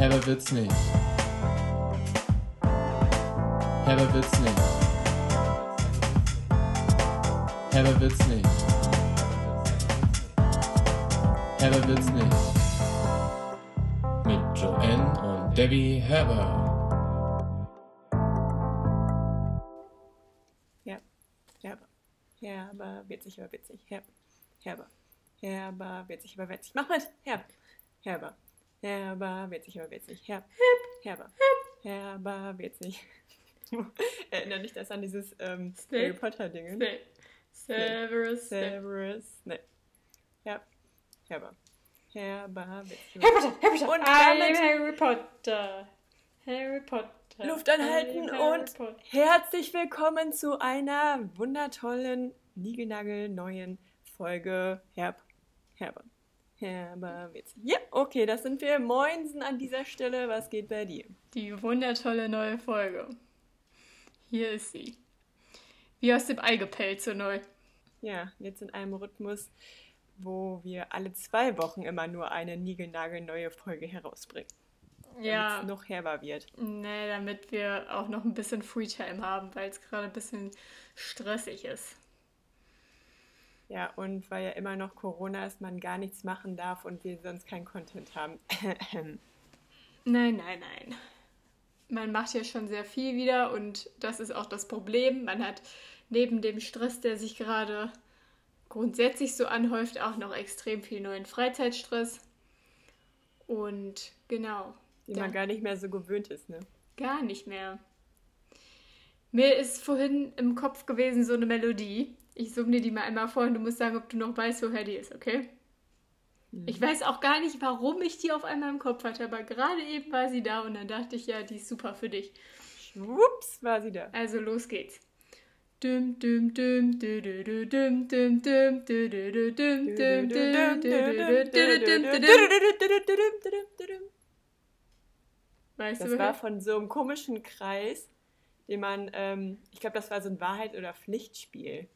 Herber wird's nicht. Herber wird's nicht. Herber wird's nicht. Herber wird's nicht. Mit Joanne und Debbie Herber. Herber. Herber, witzig, aber witzig. Herber, herber. Herber, witzig, aber witzig. Mach mit. Herber, herber. Herber, witzig, aber witzig. Herb, herber. Herber, witzig. Erinnert dich das an dieses ähm? Harry Potter-Ding? Snape. Severus. Severus Snape. Herb, herber. Herber, witzig. Harry Potter, Harry Potter. Und I'm damit- Harry Potter. Harry Potter. Luft anhalten Harry und Potter. herzlich willkommen zu einer wundertollen, niegelnagelneuen Folge Herb, Herber. Herber, witzig. Ja, okay, das sind wir. Moinsen an dieser Stelle. Was geht bei dir? Die wundertolle neue Folge. Hier ist sie. Wie aus dem Ei gepellt, so neu. Ja, jetzt in einem Rhythmus, wo wir alle zwei Wochen immer nur eine niegelnagelneue Folge herausbringen. Damit Ja, es noch herber wird. nee, damit wir auch noch ein bisschen Freetime haben, weil es gerade ein bisschen stressig ist. Ja, und weil ja immer noch Corona ist, man gar nichts machen darf und wir sonst keinen Content haben. Nein, nein, nein. Man macht ja schon sehr viel wieder und das ist auch das Problem. Man hat neben dem Stress, der sich gerade grundsätzlich so anhäuft, auch noch extrem viel neuen Freizeitstress. Und genau, die Ja. man gar nicht mehr so gewöhnt ist, ne? gar nicht mehr. Mir ist vorhin im Kopf gewesen so eine Melodie. Ich summe dir die mal einmal vor und du musst sagen, ob du noch weißt, woher die ist, okay? Ich weiß auch gar nicht, warum ich die auf einmal im Kopf hatte, aber gerade eben war sie da und dann dachte ich, ja, die ist super für dich. Schwupps, war sie da. Also los geht's. Düm, düm, düm, dü, dü, dü, düm, düm, düm, dü, dü, dü, düm, düm, düm, dü, dü, dü, dü, düm, dü, düm. Weißt Das du, war von so einem komischen Kreis, den man, ähm, ich glaube, das war so ein Wahrheit- oder Pflichtspiel.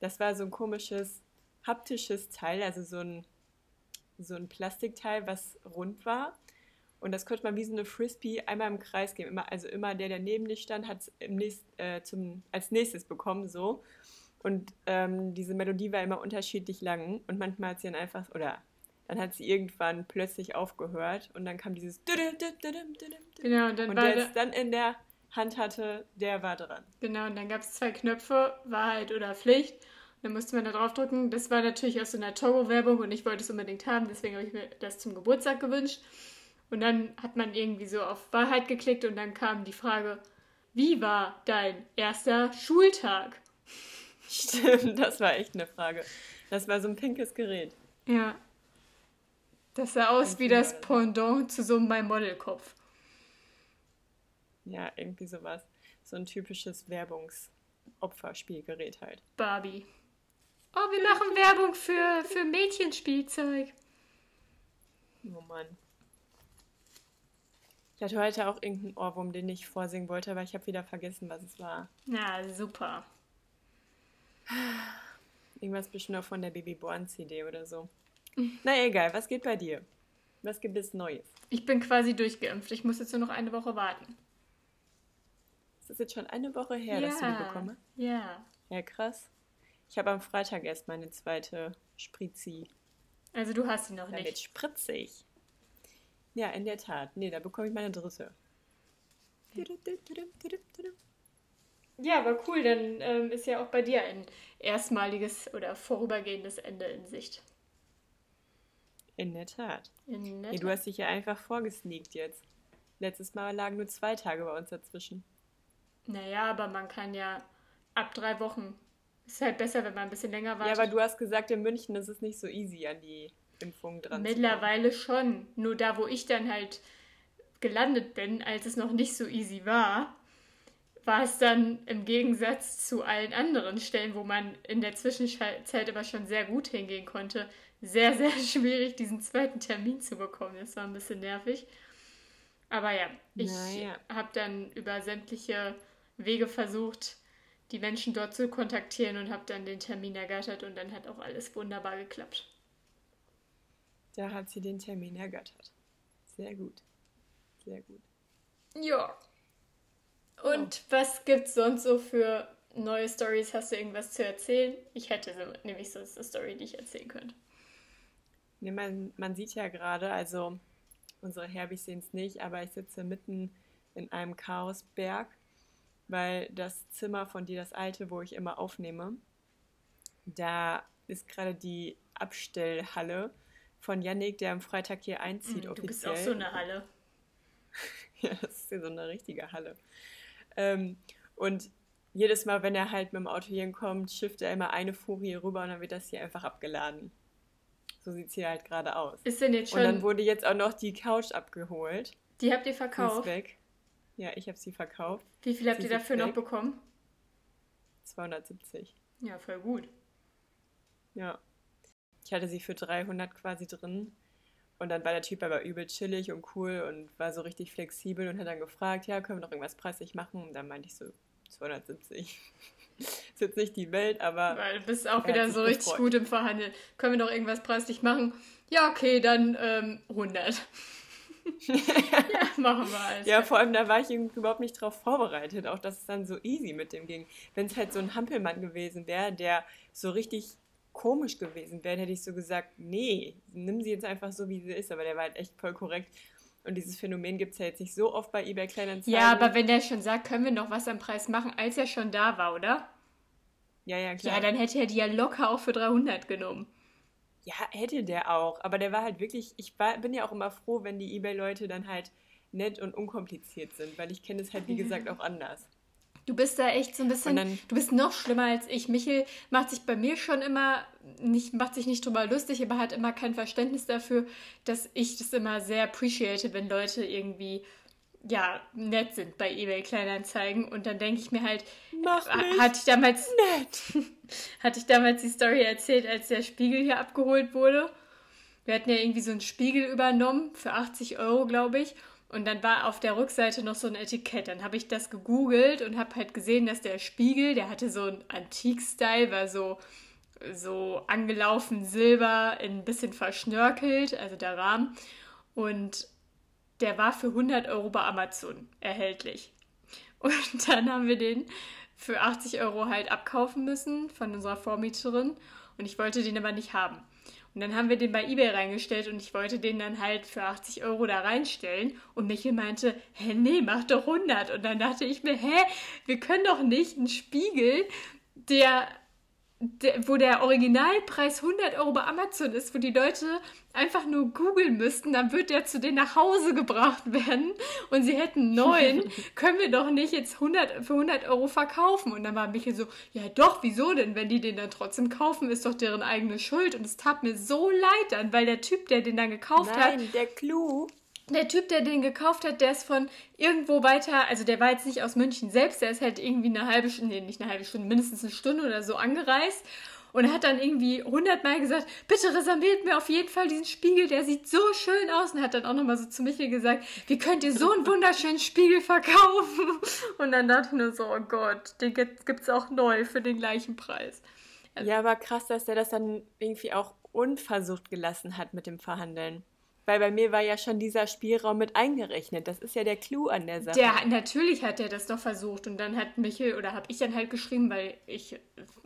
Das war so ein komisches haptisches Teil, also so ein, so ein Plastikteil, was rund war. Und das konnte man wie so eine Frisbee einmal im Kreis geben. Immer, also immer der, der neben dir stand, hat es nächst, äh, zum, als nächstes bekommen, so. Und ähm, diese Melodie war immer unterschiedlich lang. Und manchmal hat sie dann einfach, oder dann hat sie irgendwann plötzlich aufgehört. Und dann kam dieses Genau, und dann und war der es dann in der Hand hatte, der war dran. genau, und dann gab es zwei Knöpfe, Wahrheit oder Pflicht. Und dann musste man da drauf drücken. Das war natürlich aus so einer Togo-Werbung und ich wollte es unbedingt haben, deswegen habe ich mir das zum Geburtstag gewünscht. Und dann hat man irgendwie so auf Wahrheit geklickt und dann kam die Frage, wie war dein erster Schultag? Stimmt, das war echt eine Frage. Das war so ein pinkes Gerät. Ja. Das sah aus wie das Pendant zu so einem My Model-Kopf. Ja, irgendwie sowas. So ein typisches Werbungsopferspielgerät halt. Barbie. Oh, wir machen Werbung für, für Mädchenspielzeug. Oh Mann. Ich hatte heute auch irgendeinen Ohrwurm, den ich vorsingen wollte, aber ich habe wieder vergessen, was es war. Na, super. Irgendwas bestimmt auch von der Baby Born CD oder so. Na egal, was geht bei dir? Was gibt es Neues? Ich bin quasi durchgeimpft. Ich muss jetzt nur noch eine Woche warten. Ist jetzt schon eine Woche her, dass du die bekommen hast? Ja. Ja, krass. Ich habe am Freitag erst meine zweite Spritzi. Also du hast sie noch Damit nicht. spritze ich. Ja, in der Tat. Nee, da bekomme ich meine dritte. Ja, aber cool. Dann ähm, ist ja auch bei dir ein erstmaliges oder vorübergehendes Ende in Sicht. In der Tat. In Nee, du hast dich ja einfach vorgesneakt jetzt. Letztes Mal lagen nur zwei Tage bei uns dazwischen. Naja, aber man kann ja ab drei Wochen. Ist halt besser, wenn man ein bisschen länger Ja, wartet. aber du hast gesagt, in München ist es nicht so easy, an die Impfung dran Mittlerweile schon. Nur da, wo ich dann halt gelandet bin, als es noch nicht so easy war, war es dann im Gegensatz zu allen anderen Stellen, wo man in der Zwischenzeit aber schon sehr gut hingehen konnte, sehr, sehr schwierig, diesen zweiten Termin zu bekommen. Das war ein bisschen nervig. Aber ja, ich Naja. habe dann über sämtliche Wege versucht, die Menschen dort zu kontaktieren und habe dann den Termin ergattert und dann hat auch alles wunderbar geklappt. Da hat sie den Termin ergattert. Sehr gut. Sehr gut. Ja. Und was gibt's sonst so für neue Stories? Hast du irgendwas zu erzählen? Ich hätte so, nämlich sonst eine Story, die ich erzählen könnte. Nee, man, man sieht ja gerade, also unsere Herbis sehen es nicht, aber ich sitze mitten in einem Chaosberg, weil das Zimmer von dir, das alte, wo ich immer aufnehme, da ist gerade die Abstellhalle von Yannick, der am Freitag hier einzieht. Mm, du bist auch so eine Halle. ja, das ist ja so eine richtige Halle. Ähm, und jedes Mal, wenn er halt mit dem Auto hier hinkommt, schifft er immer eine Furie rüber und dann wird das hier einfach abgeladen. So sieht es hier halt gerade aus. Ist denn jetzt schon. Und dann wurde jetzt auch noch die Couch abgeholt. Die habt ihr Die ist verkauft? weg. Ja, ich habe sie verkauft. Wie viel habt ihr dafür weg. noch bekommen? 270. Ja, voll gut. Ja. Ich hatte sie für 300 quasi drin. Und dann war der Typ aber übel chillig und cool und war so richtig flexibel und hat dann gefragt, ja, können wir noch irgendwas preislich machen? Und dann meinte ich so, 270. ist jetzt nicht die Welt, aber Weil du bist auch Er wieder so richtig gefreut. gut im Verhandeln. Können wir noch irgendwas preislich machen? Ja, okay, dann ähm, 100. ja, machen wir alles. ja, vor allem da war ich überhaupt nicht drauf vorbereitet, auch dass es dann so easy mit dem ging. Wenn es halt so ein Hampelmann gewesen wäre, der so richtig komisch gewesen wäre, hätte ich so gesagt, nee, nimm sie jetzt einfach so, wie sie ist. Aber der war halt echt voll korrekt. Und dieses Phänomen gibt es ja jetzt nicht so oft bei eBay Kleinanzeigen. Ja, aber wenn der schon sagt, können wir noch was am Preis machen, als er schon da war, oder? Ja, ja, klar. Ja, dann hätte er die ja locker auch für 300 genommen. Ja, hätte der auch. Aber der war halt wirklich, ich war, bin ja auch immer froh, wenn die Ebay-Leute dann halt nett und unkompliziert sind, weil ich kenne es halt, wie gesagt, auch anders. Du bist da echt so ein bisschen, dann- du bist noch schlimmer als ich. Michel macht sich bei mir schon immer, nicht, macht sich nicht drüber lustig, aber hat immer kein Verständnis dafür, dass ich das immer sehr appreciate, wenn Leute irgendwie, ja, nett sind bei eBay Kleinanzeigen. Und dann denke ich mir halt, Mach mich hatte ich damals, nett. hatte ich damals die Story erzählt, als der Spiegel hier abgeholt wurde. Wir hatten ja irgendwie so einen Spiegel übernommen für 80 Euro, glaube ich. Und dann war auf der Rückseite noch so ein Etikett. Dann habe ich das gegoogelt und habe halt gesehen, dass der Spiegel, der hatte so einen Antik-Style, war so, so angelaufen Silber, ein bisschen verschnörkelt, also der Rahmen. Und der war für 100 Euro bei Amazon erhältlich. Und dann haben wir den für 80 Euro halt abkaufen müssen von unserer Vormieterin. Und ich wollte den aber nicht haben. Und dann haben wir den bei eBay reingestellt und ich wollte den dann halt für 80 Euro da reinstellen. Und Michael meinte, hä, nee, mach doch 100. Und dann dachte ich mir, hä, wir können doch nicht einen Spiegel, der, der wo der Originalpreis 100 Euro bei Amazon ist, wo die Leute einfach nur googeln müssten, dann wird der zu denen nach Hause gebracht werden und sie hätten neuen, können wir doch nicht jetzt 100, für 100 Euro verkaufen. Und dann war Michael so, ja doch, wieso denn? Wenn die den dann trotzdem kaufen, ist doch deren eigene Schuld. Und es tat mir so leid dann, weil der Typ, der den dann gekauft hat, Nein, der Clou. Der Typ, der den gekauft hat, der ist von irgendwo weiter, also der war jetzt nicht aus München selbst, der ist halt irgendwie eine halbe Stunde, nee, nicht eine halbe Stunde, mindestens eine Stunde oder so angereist und hat dann irgendwie hundertmal gesagt, bitte reserviert mir auf jeden Fall diesen Spiegel, der sieht so schön aus und hat dann auch nochmal so zu Michael gesagt, wie könnt ihr so einen wunderschönen Spiegel verkaufen? Und dann dachte ich nur so, oh Gott, den gibt es auch neu für den gleichen Preis. Ja, aber krass, dass der das dann irgendwie auch unversucht gelassen hat mit dem Verhandeln. Weil bei mir war ja schon dieser Spielraum mit eingerechnet. Das ist ja der Clou an der Sache. Der, natürlich hat er das doch versucht und dann hat Michel, oder habe ich dann halt geschrieben, weil ich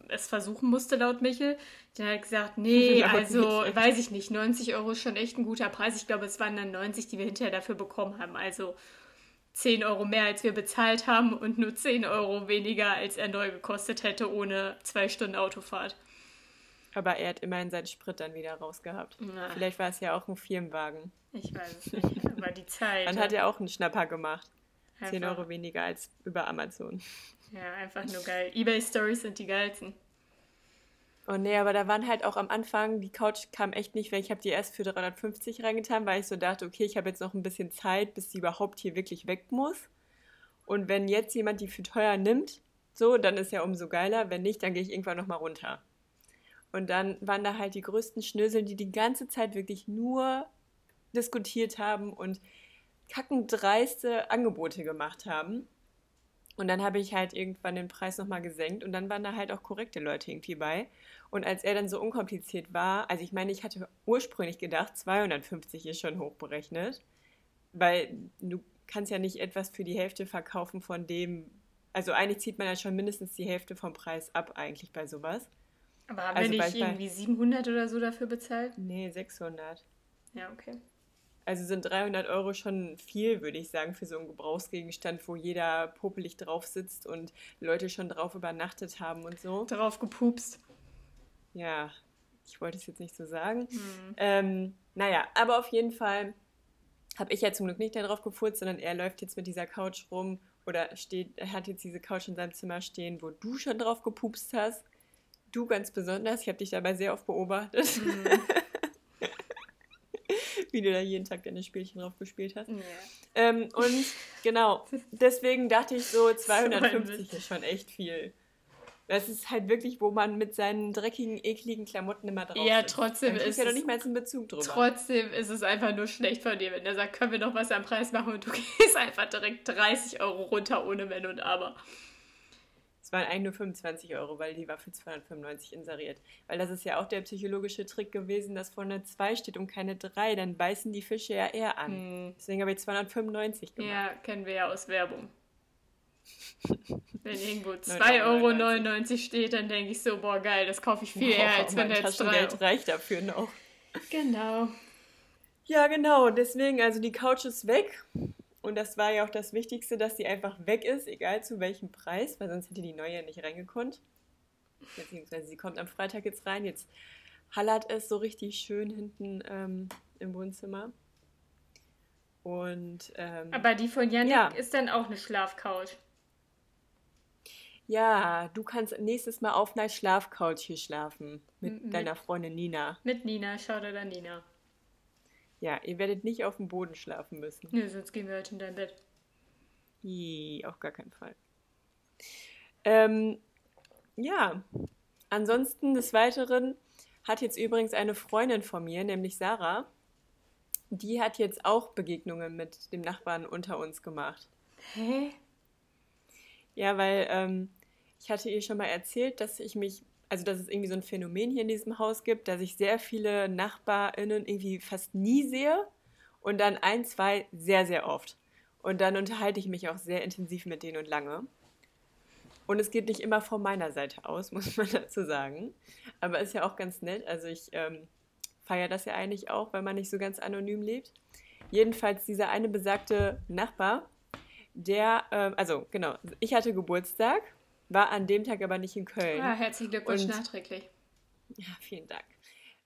es versuchen musste laut Michel, dann hat gesagt, nee, also Michel. weiß ich nicht, 90 Euro ist schon echt ein guter Preis. Ich glaube, es waren dann 90, die wir hinterher dafür bekommen haben. Also 10 Euro mehr, als wir bezahlt haben und nur 10 Euro weniger, als er neu gekostet hätte, ohne zwei Stunden Autofahrt. Aber er hat immerhin seinen Sprit dann wieder rausgehabt. Na. Vielleicht war es ja auch ein Firmenwagen. Ich weiß es nicht, aber die Zeit. Dann hat er auch einen Schnapper gemacht. 10 Einfach- Euro weniger als über Amazon. Ja, einfach nur geil. Ebay-Stories sind die geilsten. Oh nee, aber da waren halt auch am Anfang, die Couch kam echt nicht, weil ich habe die erst für 350 reingetan, weil ich so dachte, okay, ich habe jetzt noch ein bisschen Zeit, bis sie überhaupt hier wirklich weg muss. Und wenn jetzt jemand die für teuer nimmt, so, dann ist ja umso geiler. Wenn nicht, dann gehe ich irgendwann nochmal runter. Und dann waren da halt die größten Schnösel, die die ganze Zeit wirklich nur diskutiert haben und kackendreiste Angebote gemacht haben. Und dann habe ich halt irgendwann den Preis nochmal gesenkt und dann waren da halt auch korrekte Leute irgendwie bei. Und als er dann so unkompliziert war, also ich meine, ich hatte ursprünglich gedacht, 250 ist schon hochberechnet, weil du kannst ja nicht etwas für die Hälfte verkaufen von dem. Also eigentlich zieht man ja schon mindestens die Hälfte vom Preis ab, eigentlich bei sowas. Aber haben Also wir nicht irgendwie 700 oder so dafür bezahlt? Nee, 600. Ja, okay. Also sind 300 Euro schon viel, würde ich sagen, für so einen Gebrauchsgegenstand, wo jeder popelig drauf sitzt und Leute schon drauf übernachtet haben und so. Drauf gepupst. Ja, ich wollte es jetzt nicht so sagen. Hm. Ähm, naja, aber auf jeden Fall habe ich ja zum Glück nicht darauf gefurzt, sondern er läuft jetzt mit dieser Couch rum oder steht, er hat jetzt diese Couch in seinem Zimmer stehen, wo du schon drauf gepupst hast. Du ganz besonders. Ich habe dich dabei sehr oft beobachtet, Hm. wie du da jeden Tag deine Spielchen drauf gespielt hast. Ja. Ähm, und genau, deswegen dachte ich so, So ein 250 Mist. ist schon echt viel. Das ist halt wirklich, wo man mit seinen dreckigen, ekligen Klamotten immer drauf Ja, trotzdem ist ja noch nicht mal einen Bezug drüber. Trotzdem ist es einfach nur schlecht von dir, wenn er sagt, können wir noch was am Preis machen und du gehst einfach direkt 30 Euro runter ohne Wenn und Aber. Es waren eigentlich nur 25 Euro, weil die war für 295 inseriert. Weil das ist ja auch der psychologische Trick gewesen, dass vorne 2 steht und keine 3. Dann beißen die Fische ja eher an. Hm. Deswegen habe ich 295 gemacht. Ja, kennen wir ja aus Werbung. Wenn irgendwo 9,99 2,99 Euro steht, dann denke ich so, boah geil, das kaufe ich viel eher, als wenn da jetzt 3 Taschengeld Euro. reicht dafür noch. Genau. Ja, genau. Deswegen, also die Couch ist weg. Und das war ja auch das Wichtigste, dass die einfach weg ist, egal zu welchem Preis, weil sonst hätte die neue nicht reingekonnt. Beziehungsweise sie kommt am Freitag jetzt rein. Jetzt hallert es so richtig schön hinten ähm, im Wohnzimmer. Und ähm, Aber die von Yannick Ja. ist dann auch eine Schlafcouch. ja, du kannst nächstes Mal auf einer Schlafcouch hier schlafen mit M- deiner Freundin Nina. Mit Nina, schau dir dann Nina. Ja, ihr werdet nicht auf dem Boden schlafen müssen. Nö, sonst gehen wir heute in dein Bett. Ih, auf gar keinen Fall. Ähm, ja, ansonsten des Weiteren hat jetzt übrigens eine Freundin von mir, nämlich Sarah, die hat jetzt auch Begegnungen mit dem Nachbarn unter uns gemacht. Hä? Ja, weil ähm, ich hatte ihr schon mal erzählt, dass ich mich, also dass es irgendwie so ein Phänomen hier in diesem Haus gibt, dass ich sehr viele NachbarInnen irgendwie fast nie sehe und dann ein, zwei sehr, sehr oft. Und dann unterhalte ich mich auch sehr intensiv mit denen und lange. Und es geht nicht immer von meiner Seite aus, muss man dazu sagen. Aber ist ja auch ganz nett. Also ich ähm, feiere das ja eigentlich auch, weil man nicht so ganz anonym lebt. Jedenfalls dieser eine besagte Nachbar, der, ähm, also genau, ich hatte Geburtstag, war an dem Tag aber nicht in Köln. Ah, herzlichen Glückwunsch Und- nachträglich. Ja, vielen Dank.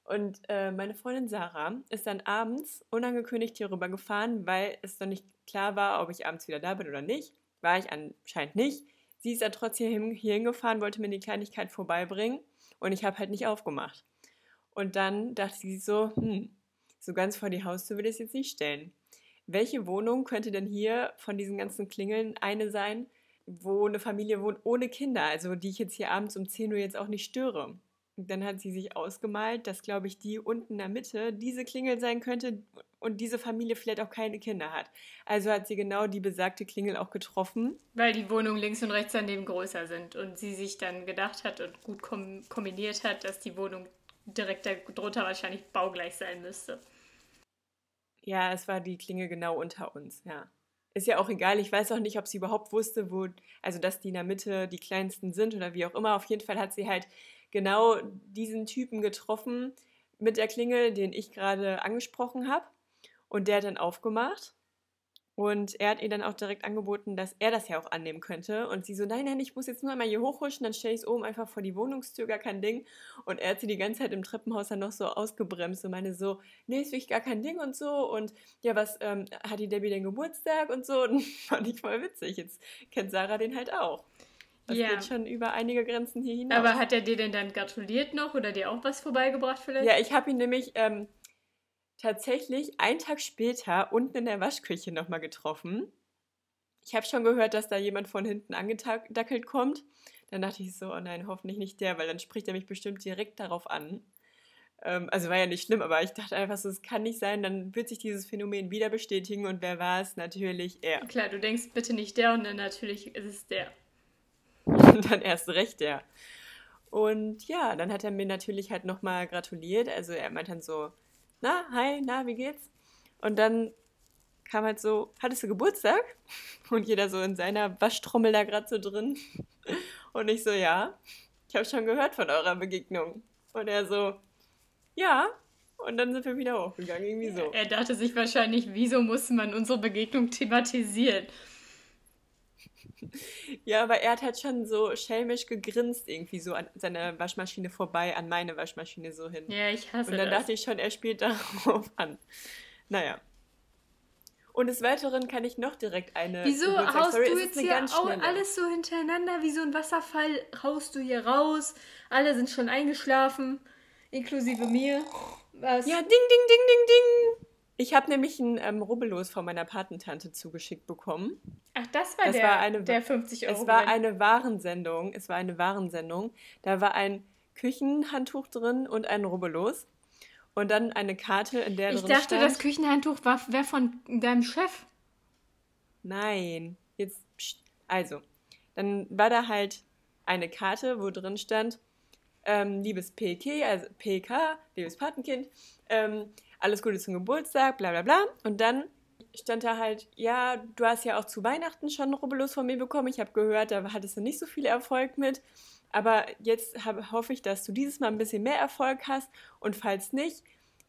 Und äh, meine Freundin Sarah ist dann abends unangekündigt hier rüber gefahren, weil es noch nicht klar war, ob ich abends wieder da bin oder nicht. War ich anscheinend nicht. Sie ist dann trotzdem hier hingefahren, wollte mir die Kleinigkeit vorbeibringen und ich habe halt nicht aufgemacht. Und dann dachte sie so, hm, so ganz vor die Haustür will ich es jetzt nicht stellen. Welche Wohnung könnte denn hier von diesen ganzen Klingeln eine sein, wo eine Familie wohnt ohne Kinder, also die ich jetzt hier abends um 10 Uhr jetzt auch nicht störe? Und dann hat sie sich ausgemalt, dass, glaube ich, die unten in der Mitte diese Klingel sein könnte und diese Familie vielleicht auch keine Kinder hat. Also hat sie genau die besagte Klingel auch getroffen. Weil die Wohnungen links und rechts daneben größer sind und sie sich dann gedacht hat und gut kom kombiniert hat, dass die Wohnung direkt darunter wahrscheinlich baugleich sein müsste. Ja, es war die Klingel genau unter uns, ja. Ist ja auch egal, ich weiß auch nicht, ob sie überhaupt wusste, wo, also dass die in der Mitte die kleinsten sind oder wie auch immer. Auf jeden Fall hat sie halt genau diesen Typen getroffen mit der Klingel, den ich gerade angesprochen habe. Und der hat dann aufgemacht. Und er hat ihr dann auch direkt angeboten, dass er das ja auch annehmen könnte. Und sie so, nein, nein, ich muss jetzt nur einmal hier hochhuschen, dann stelle ich es oben einfach vor die Wohnungstür, gar kein Ding. Und er hat sie die ganze Zeit im Treppenhaus dann noch so ausgebremst und meine so, nee, ist wirklich gar kein Ding und so. Und ja, was ähm, hat die Debbie denn Geburtstag und so? Und fand ich voll witzig. Jetzt kennt Sarah den halt auch. Das Ja. geht schon über einige Grenzen hier hinaus. Aber hat er dir denn dann gratuliert noch oder dir auch was vorbeigebracht vielleicht? Ja, ich habe ihn nämlich ähm, tatsächlich einen Tag später unten in der Waschküche nochmal getroffen. Ich habe schon gehört, dass da jemand von hinten angedackelt kommt. Dann dachte ich so, oh nein, hoffentlich nicht der, weil dann spricht er mich bestimmt direkt darauf an. Ähm, also war ja nicht schlimm, aber ich dachte einfach so, es kann nicht sein, dann wird sich dieses Phänomen wieder bestätigen und wer war es? Natürlich er. Klar, du denkst bitte nicht der und dann natürlich ist es der. Und dann erst recht der. Und ja, dann hat er mir natürlich halt nochmal gratuliert. Also er meint dann so, na, hi, na, wie geht's? Und dann kam halt so, hattest du Geburtstag? Und jeder so in seiner Waschtrommel da gerade so drin. Und ich so, ja, ich habe schon gehört von eurer Begegnung. Und er so, ja. Und dann sind wir wieder hochgegangen, irgendwie so. Er dachte sich wahrscheinlich, wieso muss man unsere Begegnung thematisieren? Ja, aber er hat halt schon so schelmisch gegrinst, irgendwie so an seiner Waschmaschine vorbei, an meine Waschmaschine so hin. Ja, ich hasse Und dann das. dachte ich schon, er spielt darauf an. Naja. Und des Weiteren kann ich noch direkt eine. Wieso haust Geburtstagsstory- du jetzt hier alles so hintereinander wie so ein Wasserfall? Haust du hier raus? Alle sind schon eingeschlafen, inklusive mir. Was? Ja, ding, ding, ding, ding, ding. Ich habe nämlich ein ähm, Rubbellos von meiner Patentante zugeschickt bekommen. Ach, das war Das der, war eine- der 50 Euro. Es war eine Warensendung. Es war eine Warensendung. Da war ein Küchenhandtuch drin und ein Rubbellos. Und dann eine Karte, in der ich drin dachte, stand. das Küchenhandtuch war wer von deinem Chef. Nein, jetzt. Psst. Also, dann war da halt eine Karte, wo drin stand, ähm, liebes PK, also PK, liebes Patenkind, ähm, alles Gute zum Geburtstag, bla bla bla. Und dann stand da halt, ja, du hast ja auch zu Weihnachten schon Rubbellos von mir bekommen. Ich habe gehört, da hattest du nicht so viel Erfolg mit. Aber jetzt hab, hoffe ich, dass du dieses Mal ein bisschen mehr Erfolg hast. Und falls nicht,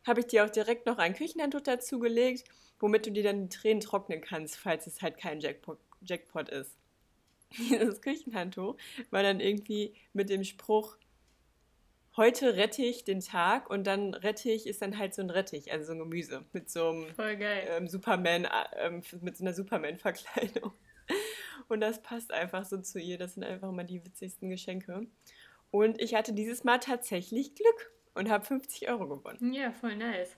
habe ich dir auch direkt noch ein Küchenhandtuch dazugelegt, womit du dir dann die Tränen trocknen kannst, falls es halt kein Jackpot, Jackpot ist. Dieses Küchenhandtuch war dann irgendwie mit dem Spruch, heute rette ich den Tag und dann Rettich ist dann halt so ein Rettich, also so ein Gemüse mit so einem ähm, Superman, äh, ähm, mit so einer Superman-Verkleidung. Und das passt einfach so zu ihr. Das sind einfach mal die witzigsten Geschenke. Und ich hatte dieses Mal tatsächlich Glück und habe 50 Euro gewonnen. Ja, voll nice.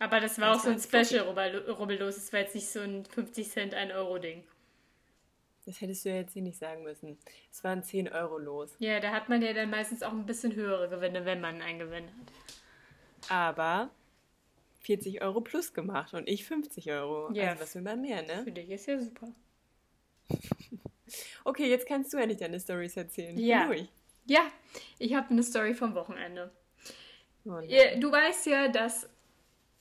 Aber das war Das auch so ein Fuffi. Special-Rubbellos. Es war jetzt nicht so ein 50 Cent, 1 Euro-Ding. Das hättest du ja jetzt hier nicht sagen müssen. Es waren 10 Euro los. Ja, da hat man ja dann meistens auch ein bisschen höhere Gewinne, wenn man einen Gewinn hat. Aber 40 Euro plus gemacht und ich 50 Euro. Ja. Also was will man mehr, ne? Für dich ist ja super. Okay, jetzt kannst du ja nicht deine Storys erzählen. Ich Ja. durch. Ja, ich habe eine Story vom Wochenende. Oh Du weißt ja, dass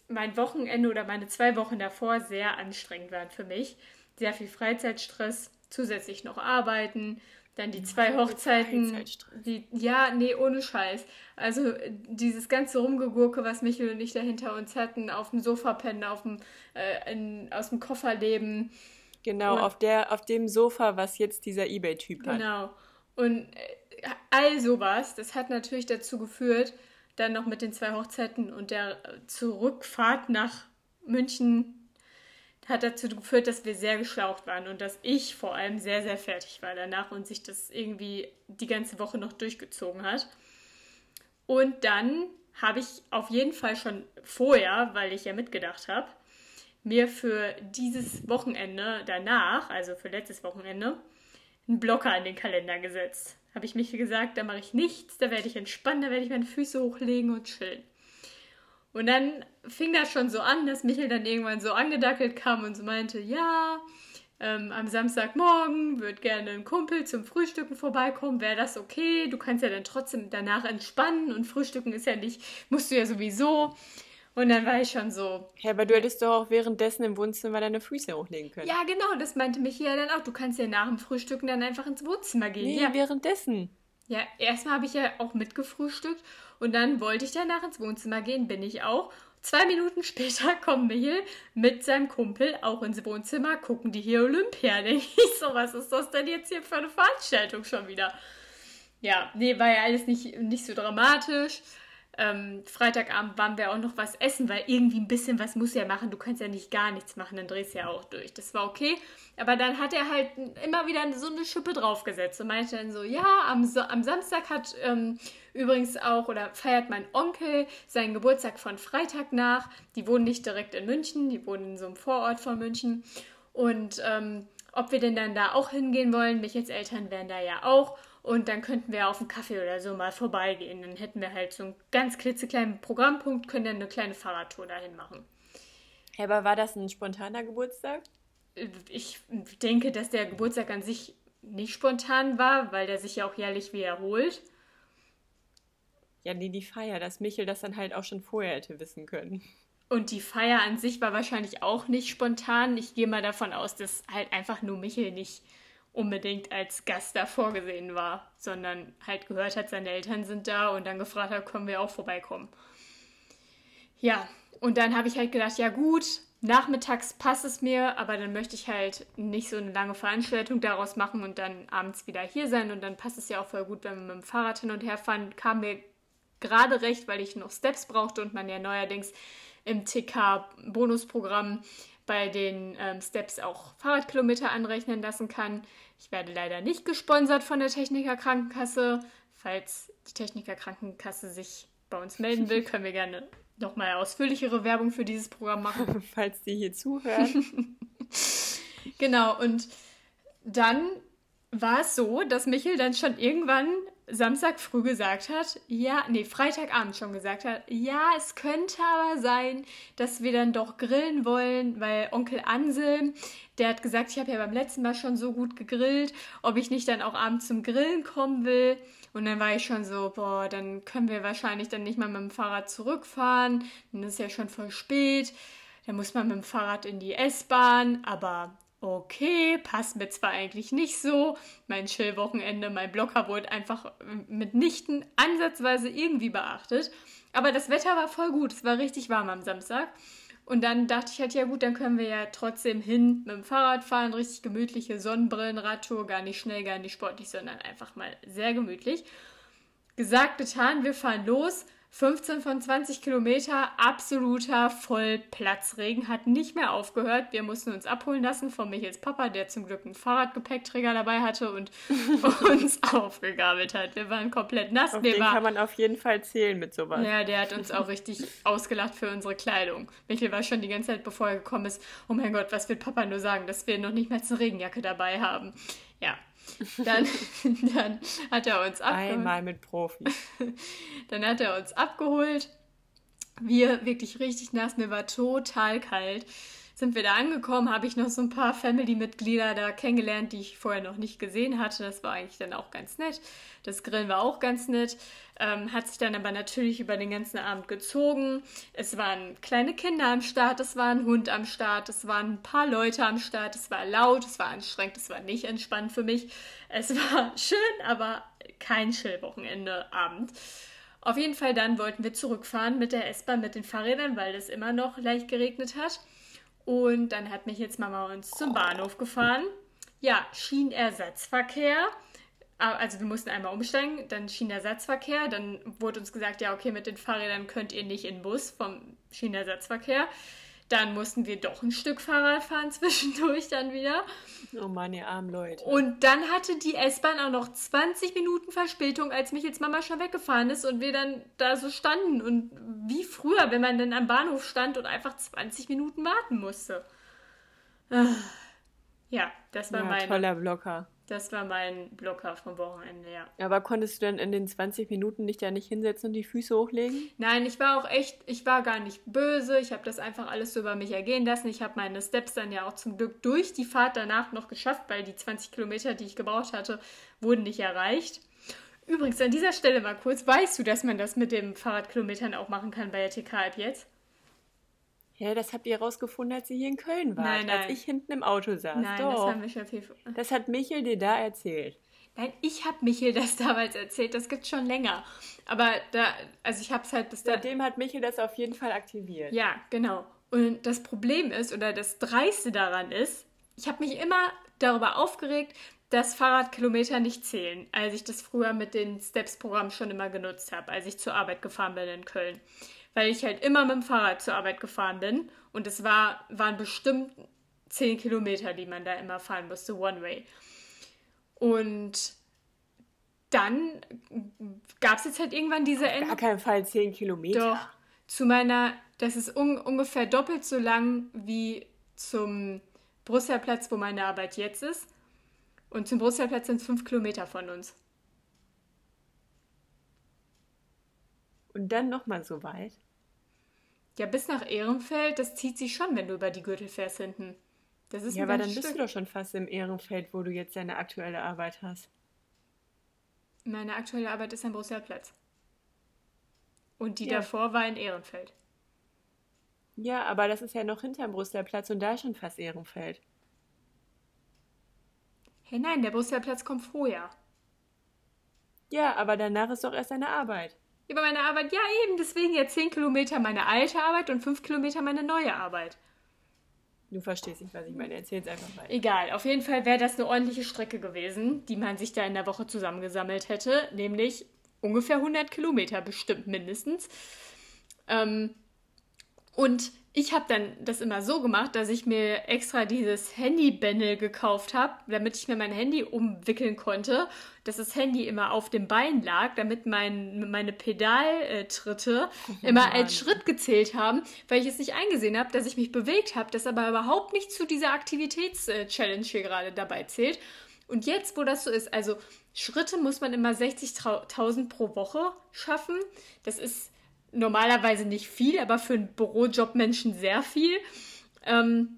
mein Wochenende oder meine zwei Wochen davor sehr anstrengend waren für mich. Sehr viel Freizeitstress, zusätzlich noch arbeiten, dann die zwei Hochzeiten. Die, ja, nee, ohne Scheiß. Also dieses ganze Rumgegurke, was Michael und ich da hinter uns hatten, auf dem Sofa pennen, auf dem, äh, in, aus dem Koffer leben. Genau, Und- auf, der, auf dem Sofa, was jetzt dieser Ebay-Typ hat. Genau. Und äh, all sowas, das hat natürlich dazu geführt, dann noch mit den zwei Hochzeiten und der Zurückfahrt nach München hat dazu geführt, dass wir sehr geschlaucht waren und dass ich vor allem sehr, sehr fertig war danach und sich das irgendwie die ganze Woche noch durchgezogen hat. Und dann habe ich auf jeden Fall schon vorher, weil ich ja mitgedacht habe, mir für dieses Wochenende danach, also für letztes Wochenende, einen Blocker in den Kalender gesetzt. Habe ich mich gesagt, da mache ich nichts, da werde ich entspannen, da werde ich meine Füße hochlegen und chillen. Und dann fing das schon so an, dass Michael dann irgendwann so angedackelt kam und so meinte, ja, ähm, am Samstagmorgen wird gerne ein Kumpel zum Frühstücken vorbeikommen, wäre das okay? Du kannst ja dann trotzdem danach entspannen und Frühstücken ist ja nicht, musst du ja sowieso. Und dann war ich schon so, Ja, aber du hättest doch auch währenddessen im Wohnzimmer deine Füße hochlegen können. ja genau, das meinte Michael dann auch, du kannst ja nach dem Frühstücken dann einfach ins Wohnzimmer gehen. Nee, ja, währenddessen. Ja, erstmal habe ich ja auch mitgefrühstückt und dann wollte ich danach ins Wohnzimmer gehen, bin ich auch. Zwei Minuten später kommt Michael mit seinem Kumpel auch ins Wohnzimmer, gucken die hier Olympia. Denke ich so, was ist das denn jetzt hier für eine Veranstaltung schon wieder? Ja, nee, war ja alles nicht, nicht so dramatisch. Ähm, Freitagabend waren wir auch noch was essen, weil irgendwie ein bisschen was muss ja machen. Du kannst ja nicht gar nichts machen, dann drehst du ja auch durch. Das war okay. Aber dann hat er halt immer wieder so eine Schippe draufgesetzt und meinte dann so, ja, am, so am Samstag hat ähm, übrigens auch oder feiert mein Onkel seinen Geburtstag von Freitag nach. Die wohnen nicht direkt in München, die wohnen in so einem Vorort von München. Und ähm, ob wir denn dann da auch hingehen wollen, Michels Eltern wären da ja auch. Und dann könnten wir auf einen Kaffee oder so mal vorbeigehen. Dann hätten wir halt so einen ganz klitzekleinen Programmpunkt, können dann eine kleine Fahrradtour dahin machen. Ja, aber war das ein spontaner Geburtstag? Ich denke, dass der Geburtstag an sich nicht spontan war, weil der sich ja auch jährlich wiederholt. Ja, nee, die Feier, dass Michel das dann halt auch schon vorher hätte wissen können. Und die Feier an sich war wahrscheinlich auch nicht spontan. Ich gehe mal davon aus, dass halt einfach nur Michel nicht unbedingt als Gast da vorgesehen war, sondern halt gehört hat, seine Eltern sind da und dann gefragt hat, können wir auch vorbeikommen. Ja, und dann habe ich halt gedacht, ja gut, nachmittags passt es mir, aber dann möchte ich halt nicht so eine lange Veranstaltung daraus machen und dann abends wieder hier sein und dann passt es ja auch voll gut, wenn wir mit dem Fahrrad hin und her fahren. Kam mir gerade recht, weil ich noch Steps brauchte und man ja neuerdings im TK-Bonusprogramm bei den ähm, Steps auch Fahrradkilometer anrechnen lassen kann. Ich werde leider nicht gesponsert von der Techniker Krankenkasse. Falls die Techniker Krankenkasse sich bei uns melden will, können wir gerne nochmal ausführlichere Werbung für dieses Programm machen. Falls die hier zuhören. genau, und dann war es so, dass Michel dann schon irgendwann Samstag früh gesagt hat, ja, nee, Freitagabend schon gesagt hat, ja, es könnte aber sein, dass wir dann doch grillen wollen, weil Onkel Anselm, der hat gesagt, ich habe ja beim letzten Mal schon so gut gegrillt, ob ich nicht dann auch abends zum Grillen kommen will. Und dann war ich schon so, boah, dann können wir wahrscheinlich dann nicht mal mit dem Fahrrad zurückfahren, dann ist ja schon voll spät. Dann muss man mit dem Fahrrad in die S-Bahn, aber okay, passt mir zwar eigentlich nicht so. Mein Chill-Wochenende, mein Blocker wurde einfach mitnichten ansatzweise irgendwie beachtet. Aber das Wetter war voll gut. Es war richtig warm am Samstag. Und dann dachte ich halt, ja gut, dann können wir ja trotzdem hin mit dem Fahrrad fahren. Richtig gemütliche Sonnenbrillenradtour. Gar nicht schnell, gar nicht sportlich, sondern einfach mal sehr gemütlich. Gesagt, getan, wir fahren los. 15 von 20 Kilometer, absoluter Vollplatzregen, hat nicht mehr aufgehört. Wir mussten uns abholen lassen von Michels Papa, der zum Glück einen Fahrradgepäckträger dabei hatte und uns aufgegabelt hat. Wir waren komplett nass. Auf Wir den war, kann man auf jeden Fall zählen mit sowas. ja, der hat uns auch richtig ausgelacht für unsere Kleidung. Michel war schon die ganze Zeit, bevor er gekommen ist, oh mein Gott, was wird Papa nur sagen, dass wir noch nicht mal eine Regenjacke dabei haben. Ja, dann, dann hat er uns abgeholt. Einmal mit Profis. Dann hat er uns abgeholt. Wir wirklich richtig nass, mir war total kalt. Sind wir da angekommen, habe ich noch so ein paar Family-Mitglieder da kennengelernt, die ich vorher noch nicht gesehen hatte. Das war eigentlich dann auch ganz nett. Das Grillen war auch ganz nett. Ähm, hat sich dann aber natürlich über den ganzen Abend gezogen. Es waren kleine Kinder am Start, es war ein Hund am Start, es waren ein paar Leute am Start, es war laut, es war anstrengend, es war nicht entspannt für mich. Es war schön, aber kein Chill-Wochenende Abend. Auf jeden Fall dann wollten wir zurückfahren mit der S-Bahn, mit den Fahrrädern, weil es immer noch leicht geregnet hat. Und dann hat mich jetzt Mama uns zum Bahnhof gefahren. Ja, Schienenersatzverkehr. Ah, Also wir mussten einmal umsteigen, dann Schienenersatzverkehr. Dann wurde uns gesagt, ja, okay, mit den Fahrrädern könnt ihr nicht in den Bus vom Schienenersatzverkehr. Dann mussten wir doch ein Stück Fahrrad fahren zwischendurch dann wieder. Oh ihr armen Leute. Und dann hatte die S-Bahn auch noch 20 Minuten Verspätung, als Michels Mama schon weggefahren ist und wir dann da so standen. Und wie früher, wenn man dann am Bahnhof stand und einfach 20 Minuten warten musste. Ah. Ja, das war, ja, mein, toller Blocker. Das war mein Blocker vom Wochenende, ja. Aber konntest du dann in den 20 Minuten dich da nicht hinsetzen und die Füße hochlegen? Nein, ich war auch echt, ich war gar nicht böse. Ich habe das einfach alles so über mich ergehen lassen. Ich habe meine Steps dann ja auch zum Glück durch die Fahrt danach noch geschafft, weil die 20 Kilometer, die ich gebraucht hatte, wurden nicht erreicht. Übrigens, an dieser Stelle mal kurz, weißt du, dass man das mit den Fahrradkilometern auch machen kann bei der TK ab jetzt? Ja, das habt ihr rausgefunden, als ihr hier in Köln wart. Nein, nein. Als ich hinten im Auto saß. Nein, Doch. das haben wir schon viel. Das hat Michel dir da erzählt. Nein, ich habe Michel das damals erzählt, das gibt schon länger. Aber da, also ich habe es halt bis da. Seitdem hat Michel das auf jeden Fall aktiviert. Ja, genau. Und das Problem ist, oder das Dreiste daran ist, ich habe mich immer darüber aufgeregt, dass Fahrradkilometer nicht zählen, als ich das früher mit den Steps-Programm schon immer genutzt habe, als ich zur Arbeit gefahren bin in Köln. Weil ich halt immer mit dem Fahrrad zur Arbeit gefahren bin und es war, waren bestimmt 10 Kilometer, die man da immer fahren musste, One-Way. Und dann gab es jetzt halt irgendwann diese Änderung. Gar keinen Fall 10 Kilometer. Doch. Zu meiner, das ist un, ungefähr doppelt so lang wie zum Brüsselplatz, wo meine Arbeit jetzt ist. Und zum Brüsselplatz sind es fünf Kilometer von uns. Und dann nochmal so weit. Ja, bis nach Ehrenfeld, das zieht sich schon, wenn du über die Gürtel fährst hinten. Das ist Ja, aber dann ganzes bist du Stück. doch schon fast im Ehrenfeld, wo du jetzt deine aktuelle Arbeit hast. Meine aktuelle Arbeit ist am Brüsselplatz. Und die Ja. davor war in Ehrenfeld. Ja, aber das ist ja noch hinterm Brüsseler Platz und da ist schon fast Ehrenfeld. Hey, nein, der Brüsseler Platz kommt vorher. Ja, aber danach ist doch erst deine Arbeit. Über meine Arbeit, ja eben, deswegen ja 10 Kilometer meine alte Arbeit und 5 Kilometer meine neue Arbeit. Du verstehst nicht, was ich meine. Erzähl's einfach mal. Egal, auf jeden Fall wäre das eine ordentliche Strecke gewesen, die man sich da in der Woche zusammengesammelt hätte, nämlich ungefähr 100 Kilometer bestimmt mindestens. Ähm, und ich habe dann das immer so gemacht, dass ich mir extra dieses Handybändel gekauft habe, damit ich mir mein Handy umwickeln konnte, dass das Handy immer auf dem Bein lag, damit mein, meine Pedaltritte immer Mann. als Schritt gezählt haben, weil ich es nicht eingesehen habe, dass ich mich bewegt habe, das aber überhaupt nicht zu dieser Aktivitäts-Challenge hier gerade dabei zählt. Und jetzt, wo das so ist, also Schritte muss man immer 60.000 pro Woche schaffen. Das ist normalerweise nicht viel, aber für einen Bürojobmenschen sehr viel. Ähm,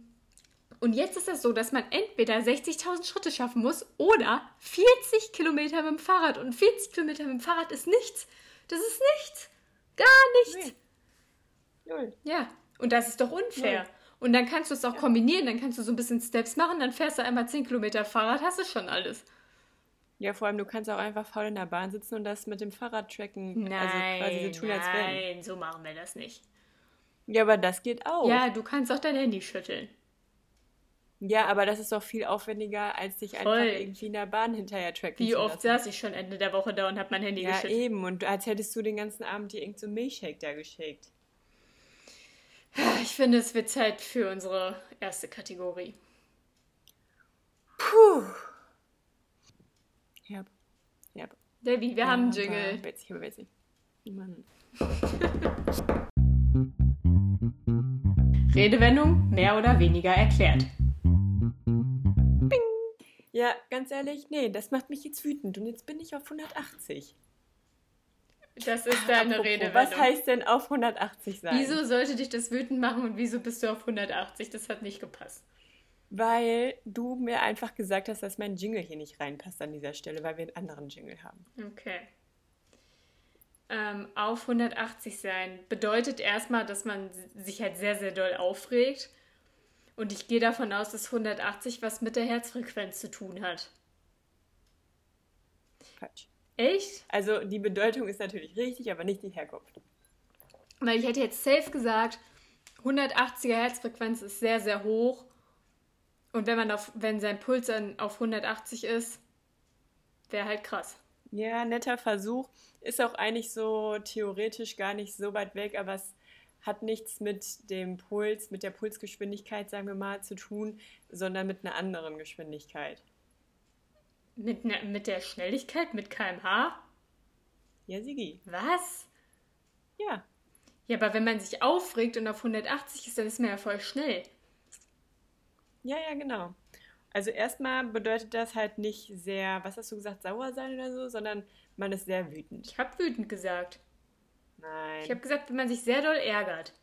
und jetzt ist es so, dass man entweder 60.000 Schritte schaffen muss oder 40 Kilometer mit dem Fahrrad. Und 40 Kilometer mit dem Fahrrad ist nichts. Das ist nichts. Gar nichts. Null. Ja, und das ist doch unfair. Null. Und dann kannst du es auch kombinieren, dann kannst du so ein bisschen Steps machen, dann fährst du einmal 10 Kilometer Fahrrad, hast du schon alles. Ja, vor allem, du kannst auch einfach faul in der Bahn sitzen und das mit dem Fahrrad tracken. Nein, also quasi so tun, als wenn. nein, so machen wir das nicht. Ja, aber das geht auch. Ja, du kannst auch dein Handy schütteln. Ja, aber das ist doch viel aufwendiger, als dich einfach Voll. irgendwie in der Bahn hinterher tracken Wie zu oft lassen. saß ich schon Ende der Woche da und habe mein Handy Ja, geschüttelt. eben. Und als hättest du den ganzen Abend dir irgend so Milchshake da geschickt. Ich finde, es wird Zeit für unsere erste Kategorie. Puh. Herb. Herb. Debbie, wir haben einen Ja, Jingle. Witzig, aber witzig. Mann. Redewendung mehr oder weniger erklärt. Ja, ganz ehrlich, nee, das macht mich jetzt wütend. Und jetzt bin ich auf 180. Das ist deine Apropos, Redewendung. Was heißt denn auf 180 sein? Wieso sollte dich das wütend machen und wieso bist du auf 180? Das hat nicht gepasst. Weil du mir einfach gesagt hast, dass mein Jingle hier nicht reinpasst an dieser Stelle, weil wir einen anderen Jingle haben. Okay. Ähm, auf 180 sein bedeutet erstmal, dass man sich halt sehr, sehr doll aufregt. Und ich gehe davon aus, dass 180 was mit der Herzfrequenz zu tun hat. Falsch. Echt? Also die Bedeutung ist natürlich richtig, aber nicht die Herkunft. Weil ich hätte jetzt safe gesagt, 180er Herzfrequenz ist sehr, sehr hoch. Und wenn man auf, wenn sein Puls dann auf 180 ist, wäre halt krass. Ja, netter Versuch. Ist auch eigentlich so theoretisch gar nicht so weit weg, aber es hat nichts mit dem Puls, mit der Pulsgeschwindigkeit, sagen wir mal, zu tun, sondern mit einer anderen Geschwindigkeit. Mit, ne, mit der Schnelligkeit, mit kmh? Ja, Sigi. Was? Ja. Ja, aber wenn man sich aufregt und auf 180 ist, dann ist man ja voll schnell. Ja, ja, genau. Also erstmal bedeutet das halt nicht sehr, was hast du gesagt, sauer sein oder so, sondern man ist sehr wütend. Ich habe wütend gesagt. Nein. Ich habe gesagt, wenn man sich sehr doll ärgert.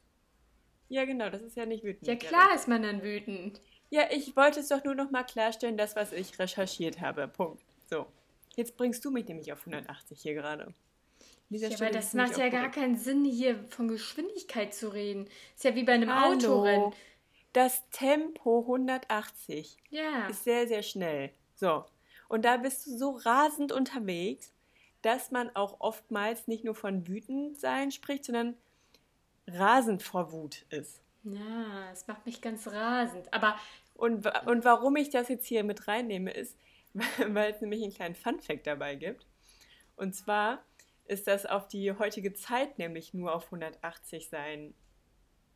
ja, genau, das ist ja nicht wütend. Ja, klar ist man dann wütend. Ja, ich wollte es doch nur noch mal klarstellen, das, was ich recherchiert habe. Punkt. So. Jetzt bringst du mich nämlich auf 180 hier gerade. Ja, aber das macht ja gar keinen Sinn, hier von Geschwindigkeit zu reden. Ist ja wie bei einem Hallo. Autorennen. Das Tempo 180 Ja. ist sehr, sehr schnell. So. Und da bist du so rasend unterwegs, dass man auch oftmals nicht nur von wütend sein spricht, sondern rasend vor Wut ist. Ja, es macht mich ganz rasend. Aber Und, und warum ich das jetzt hier mit reinnehme, ist, weil es nämlich einen kleinen Funfact dabei gibt. Und zwar ist das auf die heutige Zeit nämlich nur auf 180 sein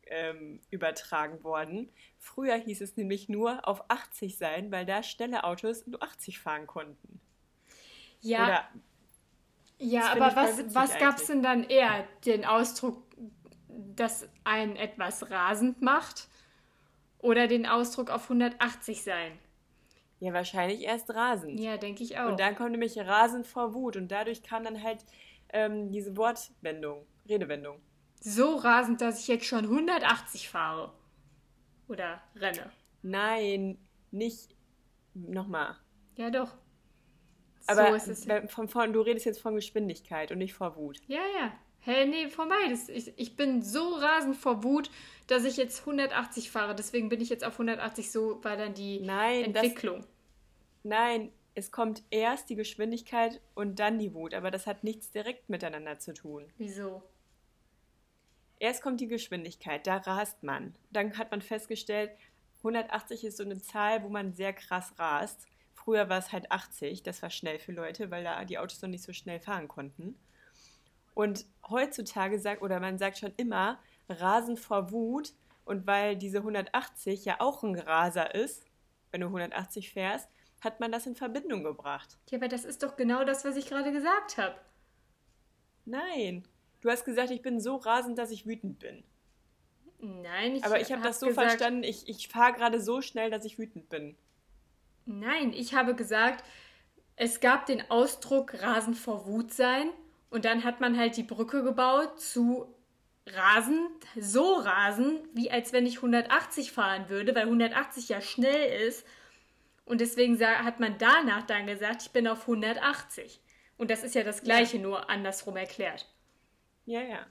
ähm, übertragen worden. Früher hieß es nämlich nur auf 80 sein, weil da schnelle Autos nur 80 fahren konnten. ja, Oder ja aber was, was gab es denn dann eher? Den Ausdruck, dass einen etwas rasend macht? Oder den Ausdruck auf 180 sein? ja, wahrscheinlich erst rasend. Ja, denke ich auch. Und dann kommt nämlich rasend vor Wut und dadurch kam dann halt ähm, diese Wortwendung, Redewendung. So rasend, dass ich jetzt schon 180 fahre. Oder renne. Nein, nicht nochmal. Ja, doch. Aber so ist es. bei- von, von, du redest jetzt von Geschwindigkeit und nicht vor Wut. Ja, ja. Hey, nee, vorbei. Das, ich, ich bin so rasend vor Wut, dass ich jetzt 180 fahre. Deswegen bin ich jetzt auf 180, so war dann die Nein, das- Entwicklung. Nein, es kommt erst die Geschwindigkeit und dann die Wut, aber das hat nichts direkt miteinander zu tun. Wieso? Erst kommt die Geschwindigkeit, da rast man. Dann hat man festgestellt, 180 ist so eine Zahl, wo man sehr krass rast. Früher war es halt 80, das war schnell für Leute, weil da die Autos noch nicht so schnell fahren konnten. Und heutzutage sagt, oder man sagt schon immer, Rasen vor Wut. Und weil diese 180 ja auch ein Raser ist, wenn du 180 fährst, hat man das in Verbindung gebracht. Ja, aber das ist doch genau das, was ich gerade gesagt habe. Nein, du hast gesagt, ich bin so rasend, dass ich wütend bin. Nein, ich Aber ich habe das so gesagt, verstanden, ich, ich fahre gerade so schnell, dass ich wütend bin. Nein, ich habe gesagt, es gab den Ausdruck Rasen vor Wut sein und dann hat man halt die Brücke gebaut zu Rasen, so Rasen, wie als wenn ich 180 fahren würde, weil 180 ja schnell ist. Und deswegen hat man danach dann gesagt, ich bin auf 180. Und das ist ja das Gleiche, nur andersrum erklärt. Ja, ja.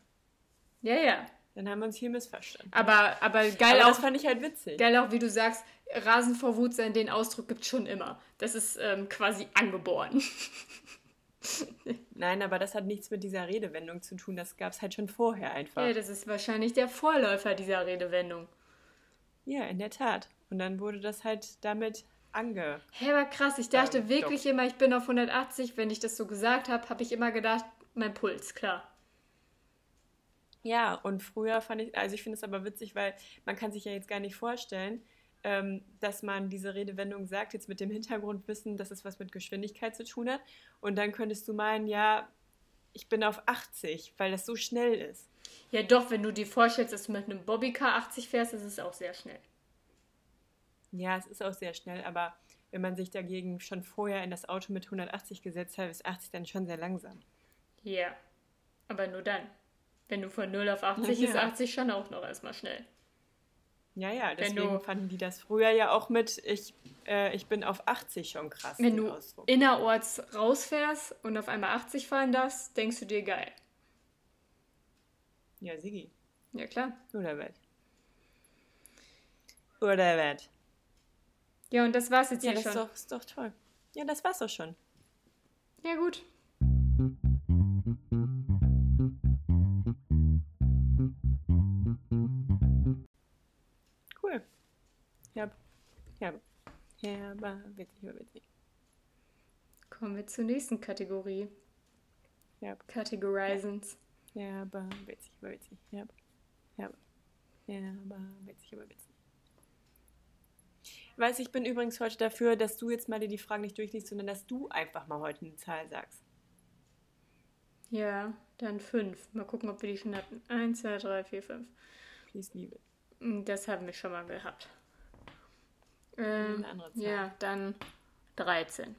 Ja, ja. Dann haben wir uns hier missverstanden. Aber, aber geil Aber auch. das fand ich halt witzig. Geil auch, wie du sagst, Rasen vor Wut sein, den Ausdruck gibt schon immer. Das ist ähm, quasi angeboren. Nein, aber das hat nichts mit dieser Redewendung zu tun. Das gab es halt schon vorher einfach. Ja, das ist wahrscheinlich der Vorläufer dieser Redewendung. Ja, in der Tat. Und dann wurde das halt damit ange. Hä, aber krass, ich dachte Ähm, wirklich immer, ich bin auf 180. Wenn ich das so gesagt habe, habe ich immer gedacht, mein Puls, klar. Ja, und früher fand ich, also ich finde es aber witzig, weil man kann sich ja jetzt gar nicht vorstellen, ähm, dass man diese Redewendung sagt, jetzt mit dem Hintergrundwissen, dass es was mit Geschwindigkeit zu tun hat. Und dann könntest du meinen, ja, ich bin auf 80, weil das so schnell ist. Ja, doch, wenn du dir vorstellst, dass du mit einem Bobbycar 80 fährst, ist es auch sehr schnell. Ja, es ist auch sehr schnell, aber wenn man sich dagegen schon vorher in das Auto mit 180 gesetzt hat, ist 80 dann schon sehr langsam. Ja, aber nur dann. Wenn du von 0 auf 80 ist Ja. 80 schon auch noch erstmal schnell. Ja, ja, deswegen du- fanden die das früher ja auch mit, ich, äh, ich bin auf 80 schon krass. Wenn du Ausdruck. innerorts rausfährst und auf einmal 80 fahren darfst, denkst du dir geil. Ja, Sigi. Ja, klar. Oder was? Oder was? Ja, und das war's jetzt Ja, hier das ist schon. doch, ist doch toll. Ja, das war's doch schon. Ja, gut. Ja, aber witzig, aber witzig. Kommen wir zur nächsten Kategorie. Ja, Categorizens. ja, aber witzig, aber witzig. Ja, ja, ja, aber witzig, aber witzig. Weiß, ich bin übrigens heute dafür, dass du jetzt mal dir die Fragen nicht durchliest, sondern dass du einfach mal heute eine Zahl sagst. Ja, dann fünf. Mal gucken, ob wir die schon hatten. Eins, zwei, drei, vier, fünf. Please, Liebe. Mm, Das haben wir schon mal gehabt. Ähm, ja, dann 13.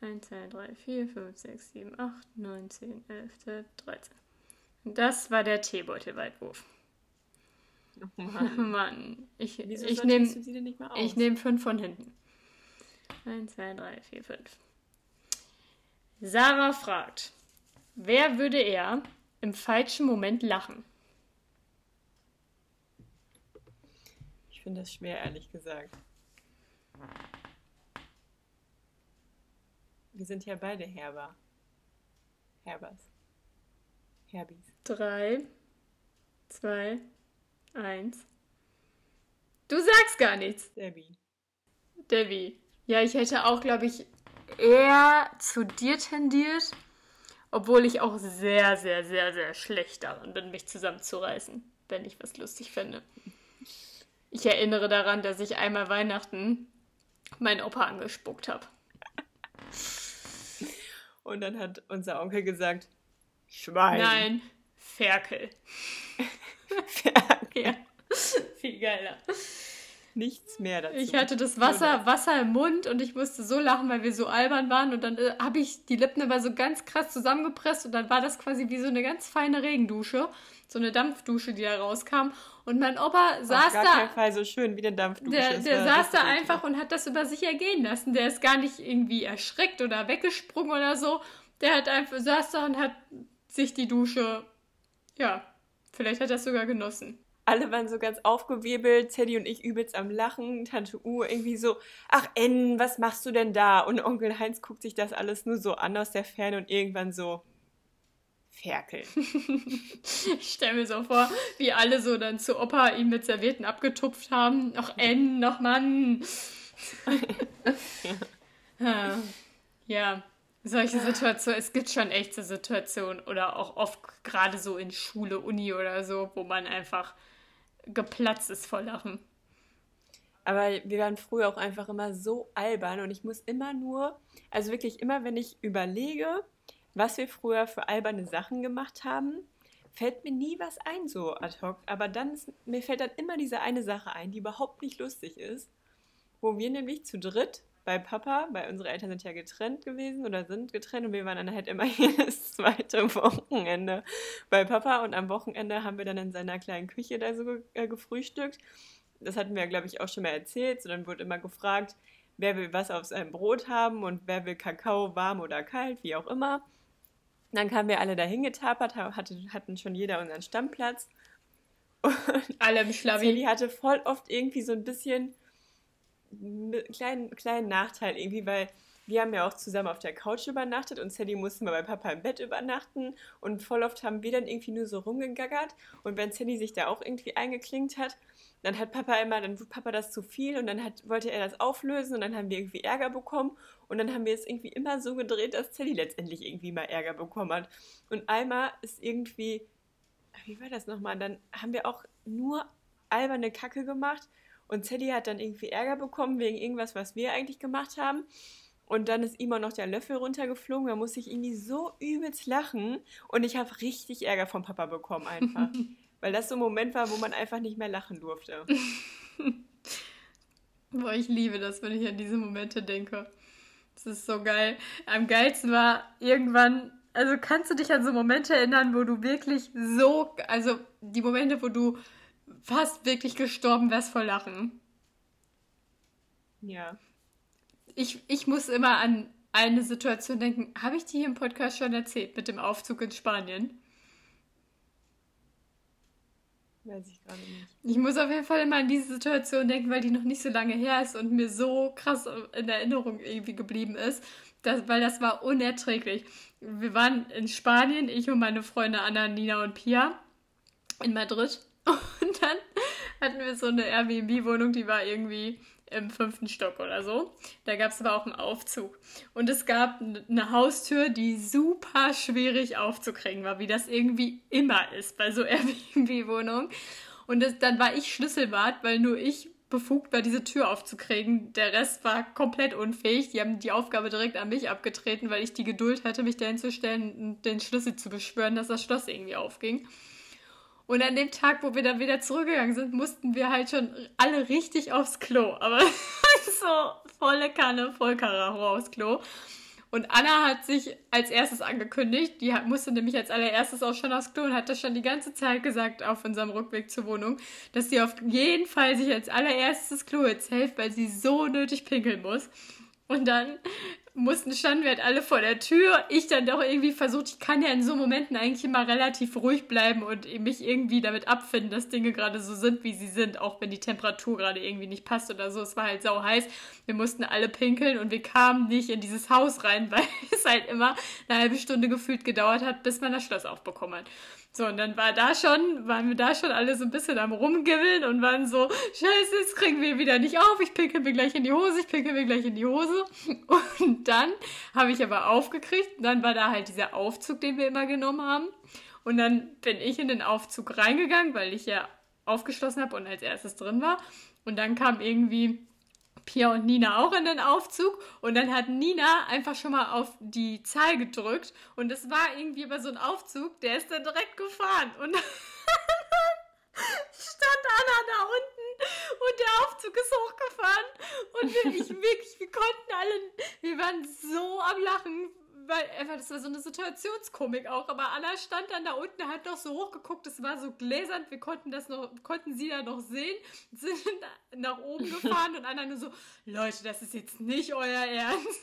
1, 2, 3, 4, 5, 6, 7, 8, 9, 10, 11, 12, 13. Das war der Teebeutelweitwurf. Oh Mann. Mann, ich, Wieso ich nehme nehm fünf von hinten. 1, 2, 3, 4, 5. Sarah fragt, wer würde er im falschen Moment lachen? Ich finde das schwer, ehrlich gesagt. Wir sind ja beide Herber. Herbers. Herbis. 3, 2, 1. Du sagst gar nichts, Debbie. Debbie. Ja, ich hätte auch, glaube ich, eher zu dir tendiert, obwohl ich auch sehr, sehr, sehr, sehr schlecht darin bin, mich zusammenzureißen, wenn ich was lustig fände. Ich erinnere daran, dass ich einmal Weihnachten meinen Opa angespuckt habe. Und dann hat unser Onkel gesagt, Schwein. Nein, Ferkel. Ferkel. Ja, viel geiler. Nichts mehr dazu. Ich hatte das Wasser, Wasser im Mund und ich musste so lachen, weil wir so albern waren. Und dann äh, habe ich die Lippen aber so ganz krass zusammengepresst und dann war das quasi wie so eine ganz feine Regendusche. So eine Dampfdusche, die da rauskam. Und mein Opa Auf saß gar da. keinen Fall so schön wie der Dampfdusche. Der, der saß da einfach und hat das über sich ergehen lassen. Der ist gar nicht irgendwie erschreckt oder weggesprungen oder so. Der hat einfach saß da und hat sich die Dusche ja, vielleicht hat er es sogar genossen. Alle waren so ganz aufgewirbelt, Teddy und ich übelst am Lachen, Tante U irgendwie so, ach N, was machst du denn da? Und Onkel Heinz guckt sich das alles nur so an aus der Ferne und irgendwann so, Ferkel. ich stelle mir so vor, wie alle so dann zu Opa ihn mit Servietten abgetupft haben. Noch N, noch Mann. ja. ja, solche Situationen, es gibt schon echte Situationen oder auch oft gerade so in Schule, Uni oder so, wo man einfach geplatzt ist vor Lachen. Aber wir waren früher auch einfach immer so albern und ich muss immer nur, also wirklich immer, wenn ich überlege, was wir früher für alberne Sachen gemacht haben, fällt mir nie was ein so ad hoc. Aber dann ist, mir fällt dann immer diese eine Sache ein, die überhaupt nicht lustig ist, wo wir nämlich zu dritt bei Papa, weil unsere Eltern sind ja getrennt gewesen oder sind getrennt und wir waren dann halt immer jedes zweite Wochenende bei Papa und am Wochenende haben wir dann in seiner kleinen Küche da so äh, gefrühstückt. Das hatten wir, glaube ich, auch schon mal erzählt. So, dann wurde immer gefragt, wer will was auf seinem Brot haben und wer will Kakao warm oder kalt, wie auch immer. Dann kamen wir alle dahin getapert, hatte, hatten schon jeder unseren Stammplatz. Und alle im Schlawi. Sally hatte voll oft irgendwie so ein bisschen einen kleinen, kleinen Nachteil irgendwie, weil wir haben ja auch zusammen auf der Couch übernachtet und Sally musste mal bei Papa im Bett übernachten und voll oft haben wir dann irgendwie nur so rumgegaggert und wenn Sally sich da auch irgendwie eingeklinkt hat, dann hat Papa immer, dann wurde Papa das zu viel und dann hat, wollte er das auflösen und dann haben wir irgendwie Ärger bekommen und dann haben wir es irgendwie immer so gedreht, dass Sally letztendlich irgendwie mal Ärger bekommen hat. Und einmal ist irgendwie, wie war das nochmal, dann haben wir auch nur alberne Kacke gemacht und Sally hat dann irgendwie Ärger bekommen wegen irgendwas, was wir eigentlich gemacht haben. Und dann ist ihm auch noch der Löffel runtergeflogen. Da musste ich irgendwie so übelst lachen. Und ich habe richtig Ärger vom Papa bekommen einfach. Weil das so ein Moment war, wo man einfach nicht mehr lachen durfte. Boah, ich liebe das, wenn ich an diese Momente denke. Das ist so geil. Am geilsten war irgendwann, also kannst du dich an so Momente erinnern, wo du wirklich so, also die Momente, wo du fast wirklich gestorben wärst vor Lachen. Ja. Ich, ich muss immer an eine Situation denken. Habe ich die hier im Podcast schon erzählt mit dem Aufzug in Spanien? Weiß ich gerade nicht. Ich muss auf jeden Fall immer an diese Situation denken, weil die noch nicht so lange her ist und mir so krass in Erinnerung irgendwie geblieben ist, dass, weil das war unerträglich. Wir waren in Spanien, ich und meine Freunde Anna, Nina und Pia in Madrid und dann hatten wir so eine Airbnb-Wohnung, die war irgendwie im fünften Stock oder so. Da gab es aber auch einen Aufzug. Und es gab eine Haustür, die super schwierig aufzukriegen war, wie das irgendwie immer ist bei so Airbnb-Wohnungen. Und das, dann war ich Schlüsselwart, weil nur ich befugt war, diese Tür aufzukriegen. Der Rest war komplett unfähig. Die haben die Aufgabe direkt an mich abgetreten, weil ich die Geduld hatte, mich dahin zu stellen und den Schlüssel zu beschwören, dass das Schloss irgendwie aufging. Und an dem Tag, wo wir dann wieder zurückgegangen sind, mussten wir halt schon alle richtig aufs Klo. Aber so volle Kanne, voll Karacho aufs Klo. Und Anna hat sich als erstes angekündigt. Die musste nämlich als allererstes auch schon aufs Klo und hat das schon die ganze Zeit gesagt auf unserem Rückweg zur Wohnung, dass sie auf jeden Fall sich als allererstes Klo jetzt hilft, weil sie so nötig pinkeln muss. Und dann mussten standen wir halt alle vor der Tür. Ich dann doch irgendwie versucht, ich kann ja in so Momenten eigentlich immer relativ ruhig bleiben und mich irgendwie damit abfinden, dass Dinge gerade so sind, wie sie sind, auch wenn die Temperatur gerade irgendwie nicht passt oder so. Es war halt sau heiß. Wir mussten alle pinkeln und wir kamen nicht in dieses Haus rein, weil es halt immer eine halbe Stunde gefühlt gedauert hat, bis man das Schloss aufbekommen hat. So, und dann war da schon, waren wir da schon alle so ein bisschen am Rumgibbeln und waren so, scheiße, jetzt kriegen wir wieder nicht auf, ich pinkel mir gleich in die Hose, ich pinkel mir gleich in die Hose. Und dann habe ich aber aufgekriegt, dann war da halt dieser Aufzug, den wir immer genommen haben. Und dann bin ich in den Aufzug reingegangen, weil ich ja aufgeschlossen habe und als erstes drin war. Und dann kam irgendwie Pia und Nina auch in den Aufzug. Und dann hat Nina einfach schon mal auf die Zahl gedrückt. Und es war irgendwie aber so ein Aufzug, der ist dann direkt gefahren. Und stand Anna da unten. Und der Aufzug ist hochgefahren. Und wir, ich wirklich, wir konnten alle, wir waren so am Lachen, weil einfach, das war so eine Situationskomik auch. Aber Anna stand dann da unten, hat noch so hochgeguckt, es war so gläsern, wir konnten das noch, konnten sie da noch sehen, sind nach oben gefahren und einer nur so, Leute, das ist jetzt nicht euer Ernst.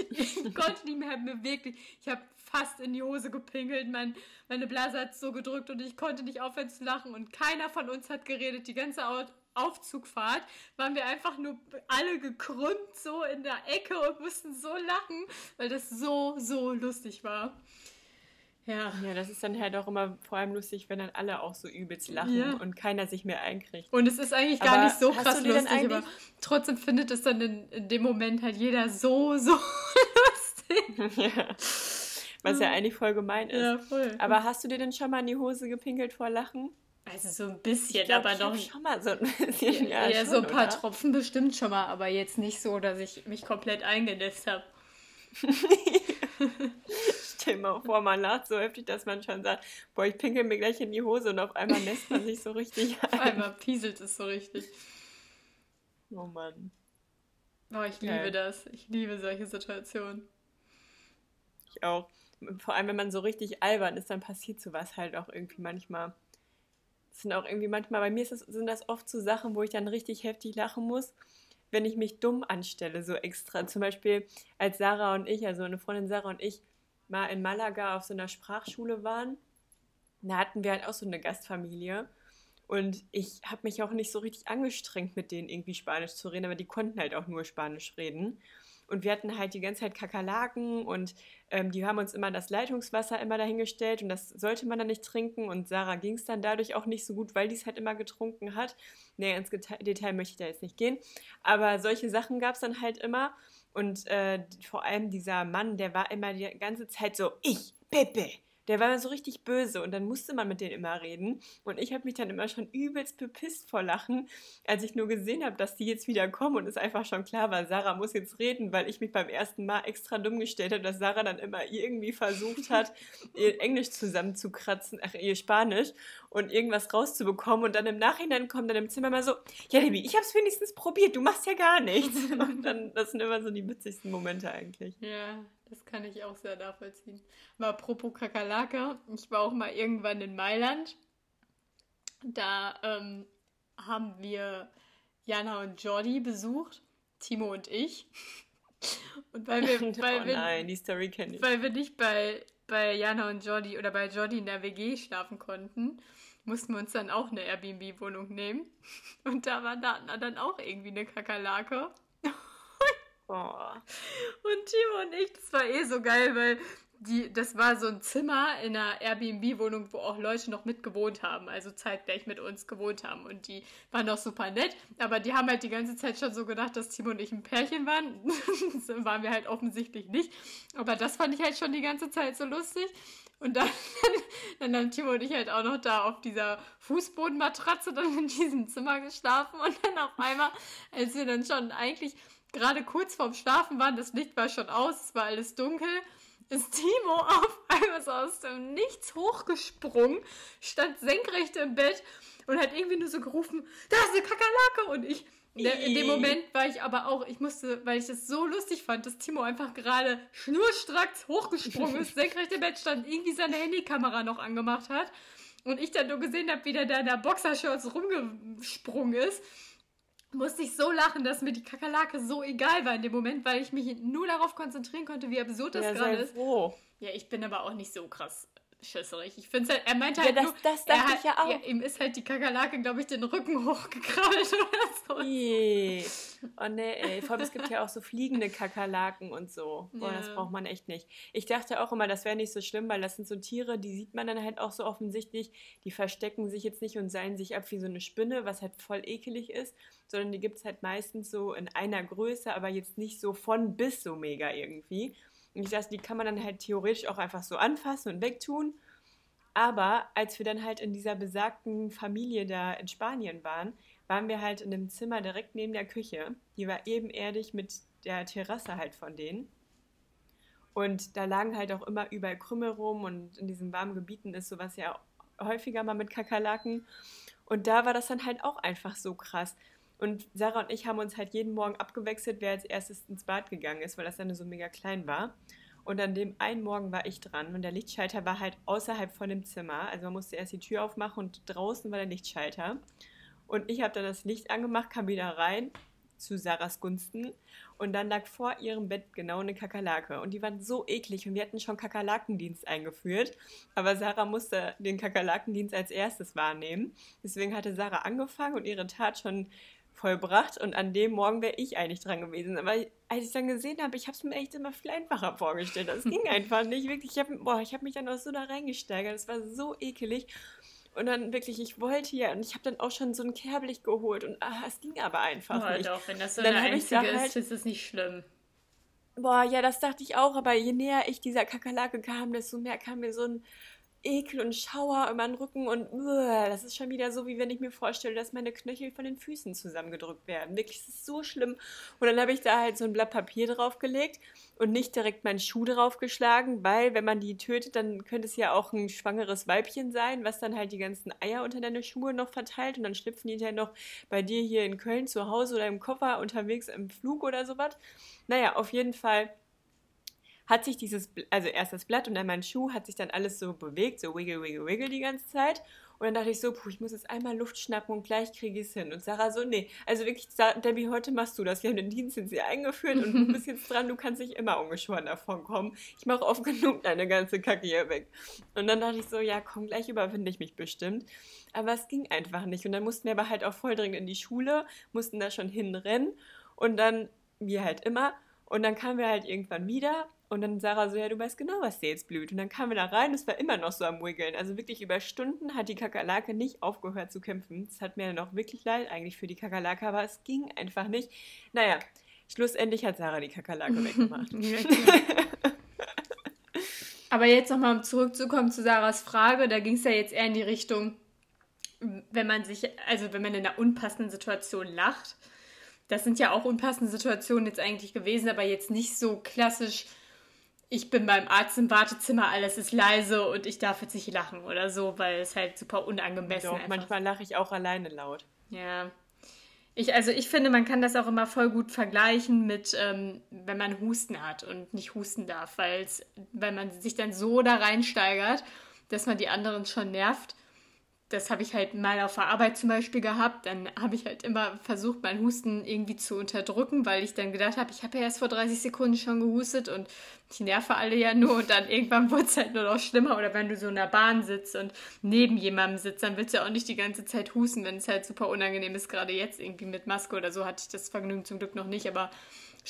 ich konnte nicht mehr, mir wirklich, ich habe fast in die Hose gepinkelt, mein, meine Blase hat so gedrückt und ich konnte nicht aufhören zu lachen und keiner von uns hat geredet, die ganze Aufzugfahrt waren wir einfach nur alle gekrümmt so in der Ecke und mussten so lachen, weil das so, so lustig war. Ja. ja, das ist dann halt auch immer vor allem lustig, wenn dann alle auch so übelst lachen ja. und keiner sich mehr einkriegt. Und es ist eigentlich gar aber nicht so krass lustig, aber trotzdem findet es dann in, in, dem Moment halt jeder so, so lustig. ja. Was ja eigentlich voll gemein ist. Ja, voll. Aber hast du dir denn schon mal in die Hose gepinkelt vor Lachen? Also so ein bisschen, glaub, aber noch schon mal so ein bisschen. Ja, ja schon, so ein paar oder? Tropfen bestimmt schon mal, aber jetzt nicht so, dass ich mich komplett eingenässt habe. Stell mal vor, man lacht so heftig, dass man schon sagt, boah, ich pinkel mir gleich in die Hose und auf einmal nässt man sich so richtig ein. Auf einmal pieselt es so richtig. Oh Mann. Oh, ich liebe ja. das. Ich liebe solche Situationen. Ich auch. Vor allem, wenn man so richtig albern ist, dann passiert sowas halt auch irgendwie manchmal. Das sind auch irgendwie manchmal, bei mir das, sind das oft so Sachen, wo ich dann richtig heftig lachen muss wenn ich mich dumm anstelle, so extra. Zum Beispiel, als Sarah und ich, also eine Freundin Sarah und ich, mal in Malaga auf so einer Sprachschule waren, da hatten wir halt auch so eine Gastfamilie. Und ich habe mich auch nicht so richtig angestrengt, mit denen irgendwie Spanisch zu reden, aber die konnten halt auch nur Spanisch reden. Und wir hatten halt die ganze Zeit Kakerlaken und ähm, die haben uns immer das Leitungswasser immer dahingestellt und das sollte man dann nicht trinken. Und Sarah ging es dann dadurch auch nicht so gut, weil die es halt immer getrunken hat. Nee, ins Detail möchte ich da jetzt nicht gehen. Aber solche Sachen gab es dann halt immer. Und äh, vor allem dieser Mann, der war immer die ganze Zeit so, ich, Pepe, der war so richtig böse und dann musste man mit denen immer reden. Und ich habe mich dann immer schon übelst bepisst vor Lachen, als ich nur gesehen habe, dass die jetzt wieder kommen und es einfach schon klar war, Sarah muss jetzt reden, weil ich mich beim ersten Mal extra dumm gestellt habe, dass Sarah dann immer irgendwie versucht hat, ihr Englisch zusammenzukratzen, ach, ihr Spanisch und irgendwas rauszubekommen und dann im Nachhinein kommt dann im Zimmer mal so, ja, Debbie, ich habe es wenigstens probiert, du machst ja gar nichts. Und dann, das sind immer so die witzigsten Momente eigentlich. Ja, das kann ich auch sehr nachvollziehen. Aber apropos Kakerlake, ich war auch mal irgendwann in Mailand. Da ähm, haben wir Jana und Jordi besucht, Timo und ich. Und weil wir, weil oh nein, die Story kenne ich. Weil wir nicht bei, bei Jana und Jordi oder bei Jordi in der WG schlafen konnten, mussten wir uns dann auch eine Airbnb-Wohnung nehmen. Und da war da dann auch irgendwie eine Kakerlake. Oh. Und Timo und ich, das war eh so geil, weil die, das war so ein Zimmer in einer Airbnb-Wohnung, wo auch Leute noch mit gewohnt haben, also zeitgleich mit uns gewohnt haben. Und die waren auch super nett, aber die haben halt die ganze Zeit schon so gedacht, dass Timo und ich ein Pärchen waren. das waren wir halt offensichtlich nicht. Aber das fand ich halt schon die ganze Zeit so lustig. Und dann, dann haben Timo und ich halt auch noch da auf dieser Fußbodenmatratze dann in diesem Zimmer geschlafen. Und dann auf einmal, als wir dann schon eigentlich gerade kurz vorm Schlafen waren, das Licht war schon aus, es war alles dunkel, ist Timo auf einmal so aus dem Nichts hochgesprungen, stand senkrecht im Bett und hat irgendwie nur so gerufen, da ist eine Kakerlake! Und ich in dem Moment war ich aber auch, ich musste, weil ich das so lustig fand, dass Timo einfach gerade schnurstracks hochgesprungen ist, senkrecht im Bett stand, irgendwie seine Handykamera noch angemacht hat und ich dann nur gesehen habe, wie der da in der Boxershorts rumgesprungen ist musste ich so lachen, dass mir die Kakerlake so egal war in dem Moment, weil ich mich nur darauf konzentrieren konnte, wie absurd das ja, gerade ist. Froh. Ja, ich bin aber auch nicht so krass schisserig. Ich finde halt, er meinte halt, ja, das, das dachte hat, ich ja auch. Ja, ihm ist halt die Kakerlake, glaube ich, den Rücken hochgekrabbelt oder so. Je. Oh ne, ey. Vor allem, es gibt ja auch so fliegende Kakerlaken und so. Boah, ja. das braucht man echt nicht. Ich dachte auch immer, das wäre nicht so schlimm, weil das sind so Tiere, die sieht man dann halt auch so offensichtlich. Die verstecken sich jetzt nicht und seilen sich ab wie so eine Spinne, was halt voll ekelig ist, sondern die gibt es halt meistens so in einer Größe, aber jetzt nicht so von bis so mega irgendwie. Und ich dachte, die kann man dann halt theoretisch auch einfach so anfassen und wegtun. Aber als wir dann halt in dieser besagten Familie da in Spanien waren, waren wir halt in einem Zimmer direkt neben der Küche. Die war ebenerdig mit der Terrasse halt von denen. Und da lagen halt auch immer überall Krümel rum und in diesen warmen Gebieten ist sowas ja häufiger mal mit Kakerlaken. Und da war das dann halt auch einfach so krass. Und Sarah und ich haben uns halt jeden Morgen abgewechselt, wer als erstes ins Bad gegangen ist, weil das dann so mega klein war. Und an dem einen Morgen war ich dran und der Lichtschalter war halt außerhalb von dem Zimmer. Also man musste erst die Tür aufmachen und draußen war der Lichtschalter. Und ich habe dann das Licht angemacht, kam wieder rein zu Sarahs Gunsten und dann lag vor ihrem Bett genau eine Kakerlake und die waren so eklig und wir hatten schon Kakerlakendienst eingeführt, aber Sarah musste den Kakerlakendienst als erstes wahrnehmen. Deswegen hatte Sarah angefangen und ihre Tat schon vollbracht und an dem Morgen wäre ich eigentlich dran gewesen. Aber als ich dann gesehen habe, ich habe es mir echt immer viel einfacher vorgestellt. Das ging einfach nicht. Wirklich, ich habe hab mich dann auch so da reingesteigert. Das war so ekelig. Und dann wirklich, ich wollte ja, und ich habe dann auch schon so ein Kerblicht geholt und ah, es ging aber einfach oh, nicht. Doch, wenn das so eine einzige ist, halt, ist es nicht schlimm. Boah, ja, das dachte ich auch, aber je näher ich dieser Kakerlake kam, desto mehr kam mir so ein Ekel und Schauer über den Rücken und das ist schon wieder so, wie wenn ich mir vorstelle, dass meine Knöchel von den Füßen zusammengedrückt werden. Wirklich, das ist so schlimm. Und dann habe ich da halt so ein Blatt Papier draufgelegt und nicht direkt meinen Schuh draufgeschlagen, weil wenn man die tötet, dann könnte es ja auch ein schwangeres Weibchen sein, was dann halt die ganzen Eier unter deine Schuhe noch verteilt und dann schlüpfen die dann noch bei dir hier in Köln zu Hause oder im Koffer unterwegs im Flug oder sowas. Naja, auf jeden Fall hat sich dieses, also erst das Blatt und dann mein Schuh, hat sich dann alles so bewegt, so wiggle, wiggle, wiggle die ganze Zeit. Und dann dachte ich so, puh, ich muss jetzt einmal Luft schnappen und gleich kriege ich es hin. Und Sarah so, nee, also wirklich, Debbie, heute machst du das. Wir haben den Dienst jetzt hier eingeführt und du bist jetzt dran, du kannst nicht immer ungeschoren davon kommen. Ich mache oft genug deine ganze Kacke hier weg. Und dann dachte ich so, ja, komm, gleich überwinde ich mich bestimmt. Aber es ging einfach nicht. Und dann mussten wir aber halt auch voll dringend in die Schule, mussten da schon hinrennen. Und dann, wie halt immer, und dann kamen wir halt irgendwann wieder und dann Sarah so, ja, du weißt genau, was dir jetzt blüht. Und dann kamen wir da rein, es war immer noch so am Wiggeln. Also wirklich über Stunden hat die Kakerlake nicht aufgehört zu kämpfen. Es hat mir dann auch wirklich leid eigentlich für die Kakerlake, aber es ging einfach nicht. Naja, schlussendlich hat Sarah die Kakerlake weggemacht. aber jetzt nochmal, um zurückzukommen zu Sarahs Frage, da ging es ja jetzt eher in die Richtung, wenn man sich, also wenn man in einer unpassenden Situation lacht. Das sind ja auch unpassende Situationen jetzt eigentlich gewesen, aber jetzt nicht so klassisch ich bin beim Arzt im Wartezimmer, alles ist leise und ich darf jetzt nicht lachen oder so, weil es halt super unangemessen ist. Manchmal lache ich auch alleine laut. Ja. Ich, also ich finde, man kann das auch immer voll gut vergleichen mit, ähm, wenn man Husten hat und nicht husten darf, weil man sich dann so da reinsteigert, dass man die anderen schon nervt das habe ich halt mal auf der Arbeit zum Beispiel gehabt. Dann habe ich halt immer versucht, meinen Husten irgendwie zu unterdrücken, weil ich dann gedacht habe, ich habe ja erst vor 30 Sekunden schon gehustet und ich nerve alle ja nur und dann irgendwann wurde es halt nur noch schlimmer. Oder wenn du so in der Bahn sitzt und neben jemandem sitzt, dann willst du ja auch nicht die ganze Zeit husten, wenn es halt super unangenehm ist. Gerade jetzt irgendwie mit Maske oder so hatte ich das Vergnügen zum Glück noch nicht, aber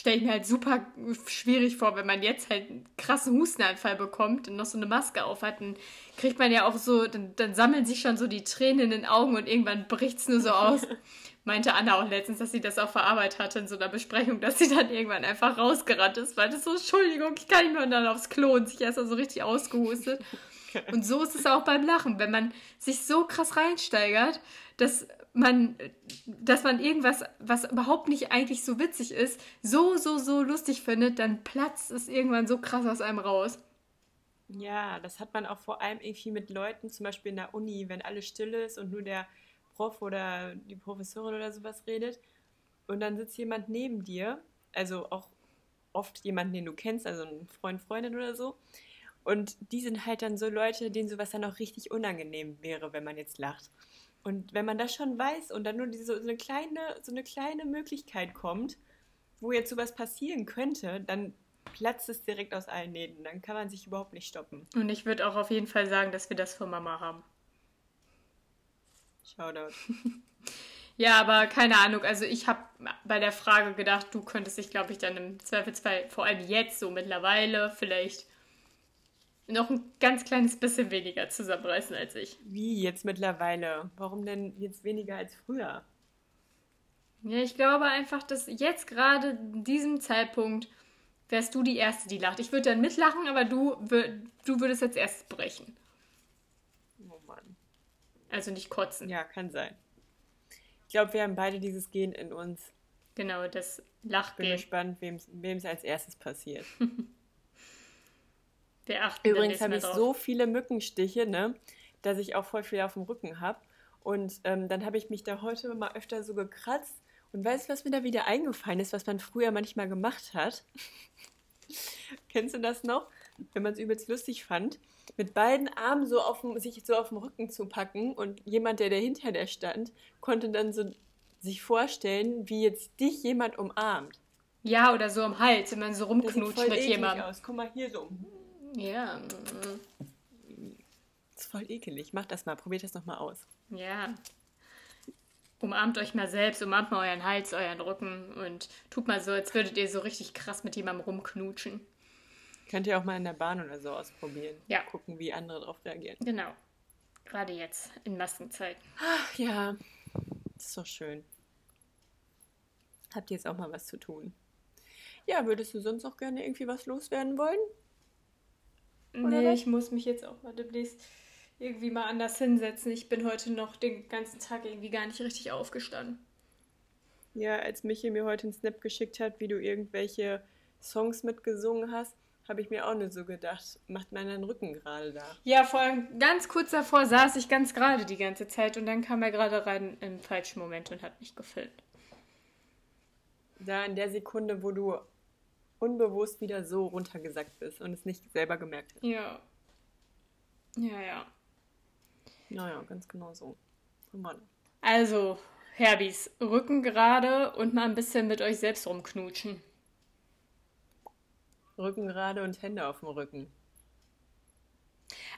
stelle ich mir halt super schwierig vor, wenn man jetzt halt einen krassen Hustenanfall bekommt und noch so eine Maske auf hat, dann kriegt man ja auch so, dann, dann sammeln sich schon so die Tränen in den Augen und irgendwann bricht es nur so aus. Meinte Anna auch letztens, dass sie das auch verarbeitet hatte in so einer Besprechung, dass sie dann irgendwann einfach rausgerannt ist, weil das so, Entschuldigung, ich kann nicht mehr und dann aufs Klo und sich erst so richtig ausgehustet. Und so ist es auch beim Lachen, wenn man sich so krass reinsteigert, dass man, dass man irgendwas, was überhaupt nicht eigentlich so witzig ist, so, so, so lustig findet, dann platzt es irgendwann so krass aus einem raus. Ja, das hat man auch vor allem irgendwie mit Leuten, zum Beispiel in der Uni, wenn alles still ist und nur der Prof oder die Professorin oder sowas redet und dann sitzt jemand neben dir, also auch oft jemanden, den du kennst, also ein Freund, Freundin oder so. Und die sind halt dann so Leute, denen sowas dann auch richtig unangenehm wäre, wenn man jetzt lacht. Und wenn man das schon weiß und dann nur diese, so, eine kleine, so eine kleine Möglichkeit kommt, wo jetzt sowas passieren könnte, dann platzt es direkt aus allen Nähten. Dann kann man sich überhaupt nicht stoppen. Und ich würde auch auf jeden Fall sagen, dass wir das von Mama haben. Shoutout. ja, aber keine Ahnung. Also ich habe bei der Frage gedacht, du könntest dich, glaube ich, dann im Zweifelsfall, vor allem jetzt so mittlerweile, vielleicht noch ein ganz kleines bisschen weniger zusammenreißen als ich. Wie jetzt mittlerweile? Warum denn jetzt weniger als früher? Ja, ich glaube einfach, dass jetzt gerade in diesem Zeitpunkt wärst du die Erste, die lacht. Ich würde dann mitlachen, aber du, du würdest jetzt erst brechen. Oh Mann. Also nicht kotzen. Ja, kann sein. Ich glaube, wir haben beide dieses Gen in uns. Genau, das Lachgen. Ich bin gespannt, wem es als erstes passiert. Wir achten Übrigens habe ich drauf. so viele Mückenstiche, ne, dass ich auch voll viel auf dem Rücken habe. Und ähm, dann habe ich mich da heute mal öfter so gekratzt. Und weißt du, was mir da wieder eingefallen ist, was man früher manchmal gemacht hat? Kennst du das noch? Wenn man es übelst lustig fand. mit beiden Armen so auf dem, sich so auf dem Rücken zu packen und jemand, der dahinter der stand, konnte dann so sich vorstellen, wie jetzt dich jemand umarmt. Ja, oder so am Hals, wenn man so rumknutscht mit jemandem. aus. Guck mal hier so. Ja, mm, Das ist voll ekelig. Mach das mal, probiert das nochmal aus. ja. Umarmt euch mal selbst, umarmt mal euren Hals, euren Rücken und tut mal so, als würdet ihr so richtig krass mit jemandem rumknutschen. Könnt ihr auch mal in der Bahn oder so ausprobieren. Ja. Gucken, wie andere darauf reagieren. Genau. Gerade jetzt, in Maskenzeiten. Ach ja, das ist doch schön. Habt ihr jetzt auch mal was zu tun? Ja, würdest du sonst auch gerne irgendwie was loswerden wollen? Oder Nee, was? ich muss mich jetzt auch mal demnächst irgendwie mal anders hinsetzen. Ich bin heute noch den ganzen Tag irgendwie gar nicht richtig aufgestanden. Ja, als Michi mir heute einen Snap geschickt hat, wie du irgendwelche Songs mitgesungen hast, habe ich mir auch nur so gedacht, macht meinen Rücken gerade da. Ja, vor allem ganz kurz davor saß ich ganz gerade die ganze Zeit und dann kam er gerade rein im falschen Moment und hat mich gefilmt. Da in der Sekunde, wo du unbewusst wieder so runtergesackt bist und es nicht selber gemerkt hast. Ja. Ja, ja. Naja, ganz genau so. Mann. Also, Herbis, Rücken gerade und mal ein bisschen mit euch selbst rumknutschen. Rücken gerade und Hände auf dem Rücken.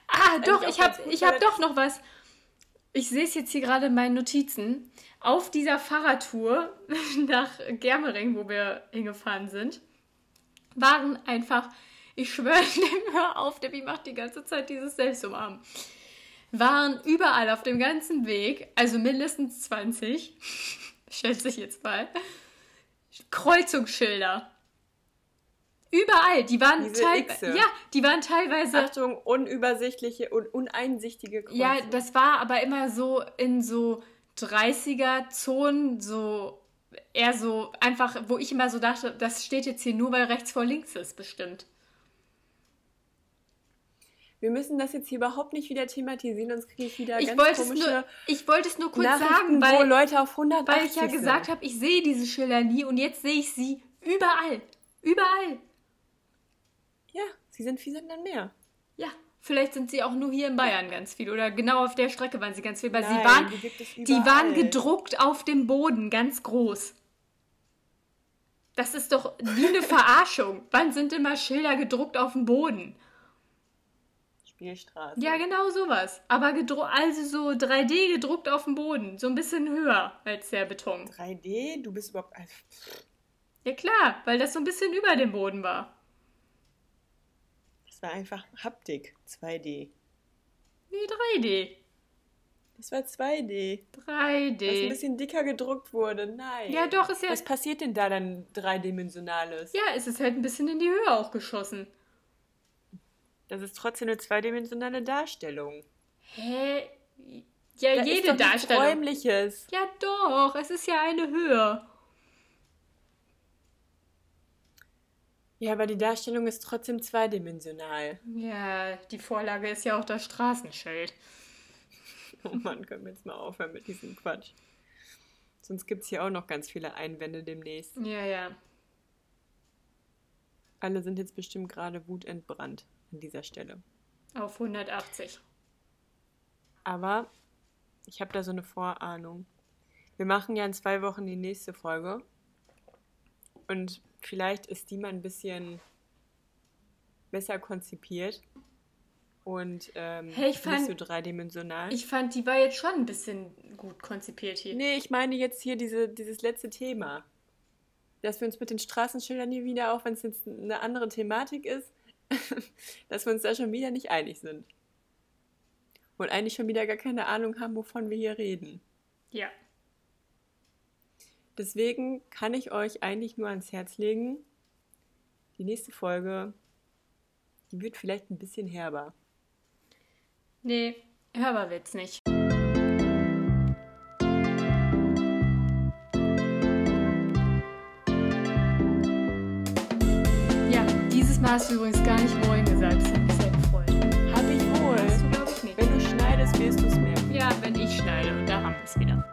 Ah, doch, eigentlich ich auch habe ich hab doch noch was. Ich sehe es jetzt hier gerade in meinen Notizen. Auf dieser Fahrradtour nach Germering, wo wir hingefahren sind, waren einfach, ich schwöre, hör auf, Debbie macht die ganze Zeit dieses Selbstumarmen. Waren überall auf dem ganzen Weg, also mindestens 20, schätze ich jetzt mal, Kreuzungsschilder. Überall, die waren teilweise, ja, die waren teilweise Achtung, unübersichtliche und uneinsichtige Kreuzung. ja, das war aber immer so in so 30er-Zonen, so eher so einfach, wo ich immer so dachte, das steht jetzt hier nur, weil rechts vor links ist, bestimmt. Wir müssen das jetzt hier überhaupt nicht wieder thematisieren, sonst kriege ich wieder Ich ganz wollte, es komische nur, ich wollte es nur kurz sagen, wo weil, Leute auf 180 weil ich ja sind. gesagt habe, ich sehe diese Schilder nie und jetzt sehe ich sie überall. Überall. Ja, sie sind viel dann mehr. Ja, vielleicht sind sie auch nur hier in Bayern ganz viel oder genau auf der Strecke waren sie ganz viel, weil sie Nein, waren, die die waren gedruckt auf dem Boden, ganz groß. Das ist doch wie eine Verarschung. Wann sind immer Schilder gedruckt auf dem Boden? Spielstraße. Ja, genau sowas. Aber also so 3D gedruckt auf dem Boden. So ein bisschen höher als der Beton. 3D, du bist überhaupt. Ja klar, weil das so ein bisschen über dem Boden war. Das war einfach Haptik. 2D. Nee, 3D. Das war 2D. Was ein 3D. bisschen dicker gedruckt wurde. Nein. Ja, doch, ist ja. Was passiert denn da dann dreidimensionales? Ja, es ist halt ein bisschen in die Höhe auch geschossen. Das ist trotzdem eine zweidimensionale Darstellung. Hä? Ja, Da ist jede doch nichts Darstellung. Räumliches. Ja, doch, es ist ja eine Höhe. Ja, aber die Darstellung ist trotzdem zweidimensional. Ja, die Vorlage ist ja auch das Straßenschild. Oh Mann, können wir jetzt mal aufhören mit diesem Quatsch. Sonst gibt es hier auch noch ganz viele Einwände demnächst. Ja, ja. Alle sind jetzt bestimmt gerade wutentbrannt an dieser Stelle. Auf 180. Aber ich habe da so eine Vorahnung. Wir machen ja in zwei Wochen die nächste Folge. Und vielleicht ist die mal ein bisschen besser konzipiert. Und ähm, Hey, ich fand- nicht so dreidimensional. Ich fand, die war jetzt schon ein bisschen gut konzipiert hier. nee, ich meine jetzt hier diese, dieses letzte Thema. Dass wir uns mit den Straßenschildern hier wieder, auch wenn es jetzt eine andere Thematik ist, dass wir uns da schon wieder nicht einig sind. Und eigentlich schon wieder gar keine Ahnung haben, wovon wir hier reden. Ja. Deswegen kann ich euch eigentlich nur ans Herz legen, die nächste Folge, die wird vielleicht ein bisschen herber. Nee, hörbar wird's nicht. Ja, dieses Mal hast du übrigens gar nicht Moin gesagt. Das hat mich sehr gefreut. Hab ich Hast du, wohl. glaube ich, nicht. Wenn du schneidest, wirst du es merken. Ja, wenn ich schneide. Und da haben wir es wieder.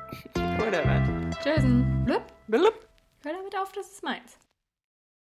Oder was? Jason, blub, Blub. hör damit auf, das ist meins.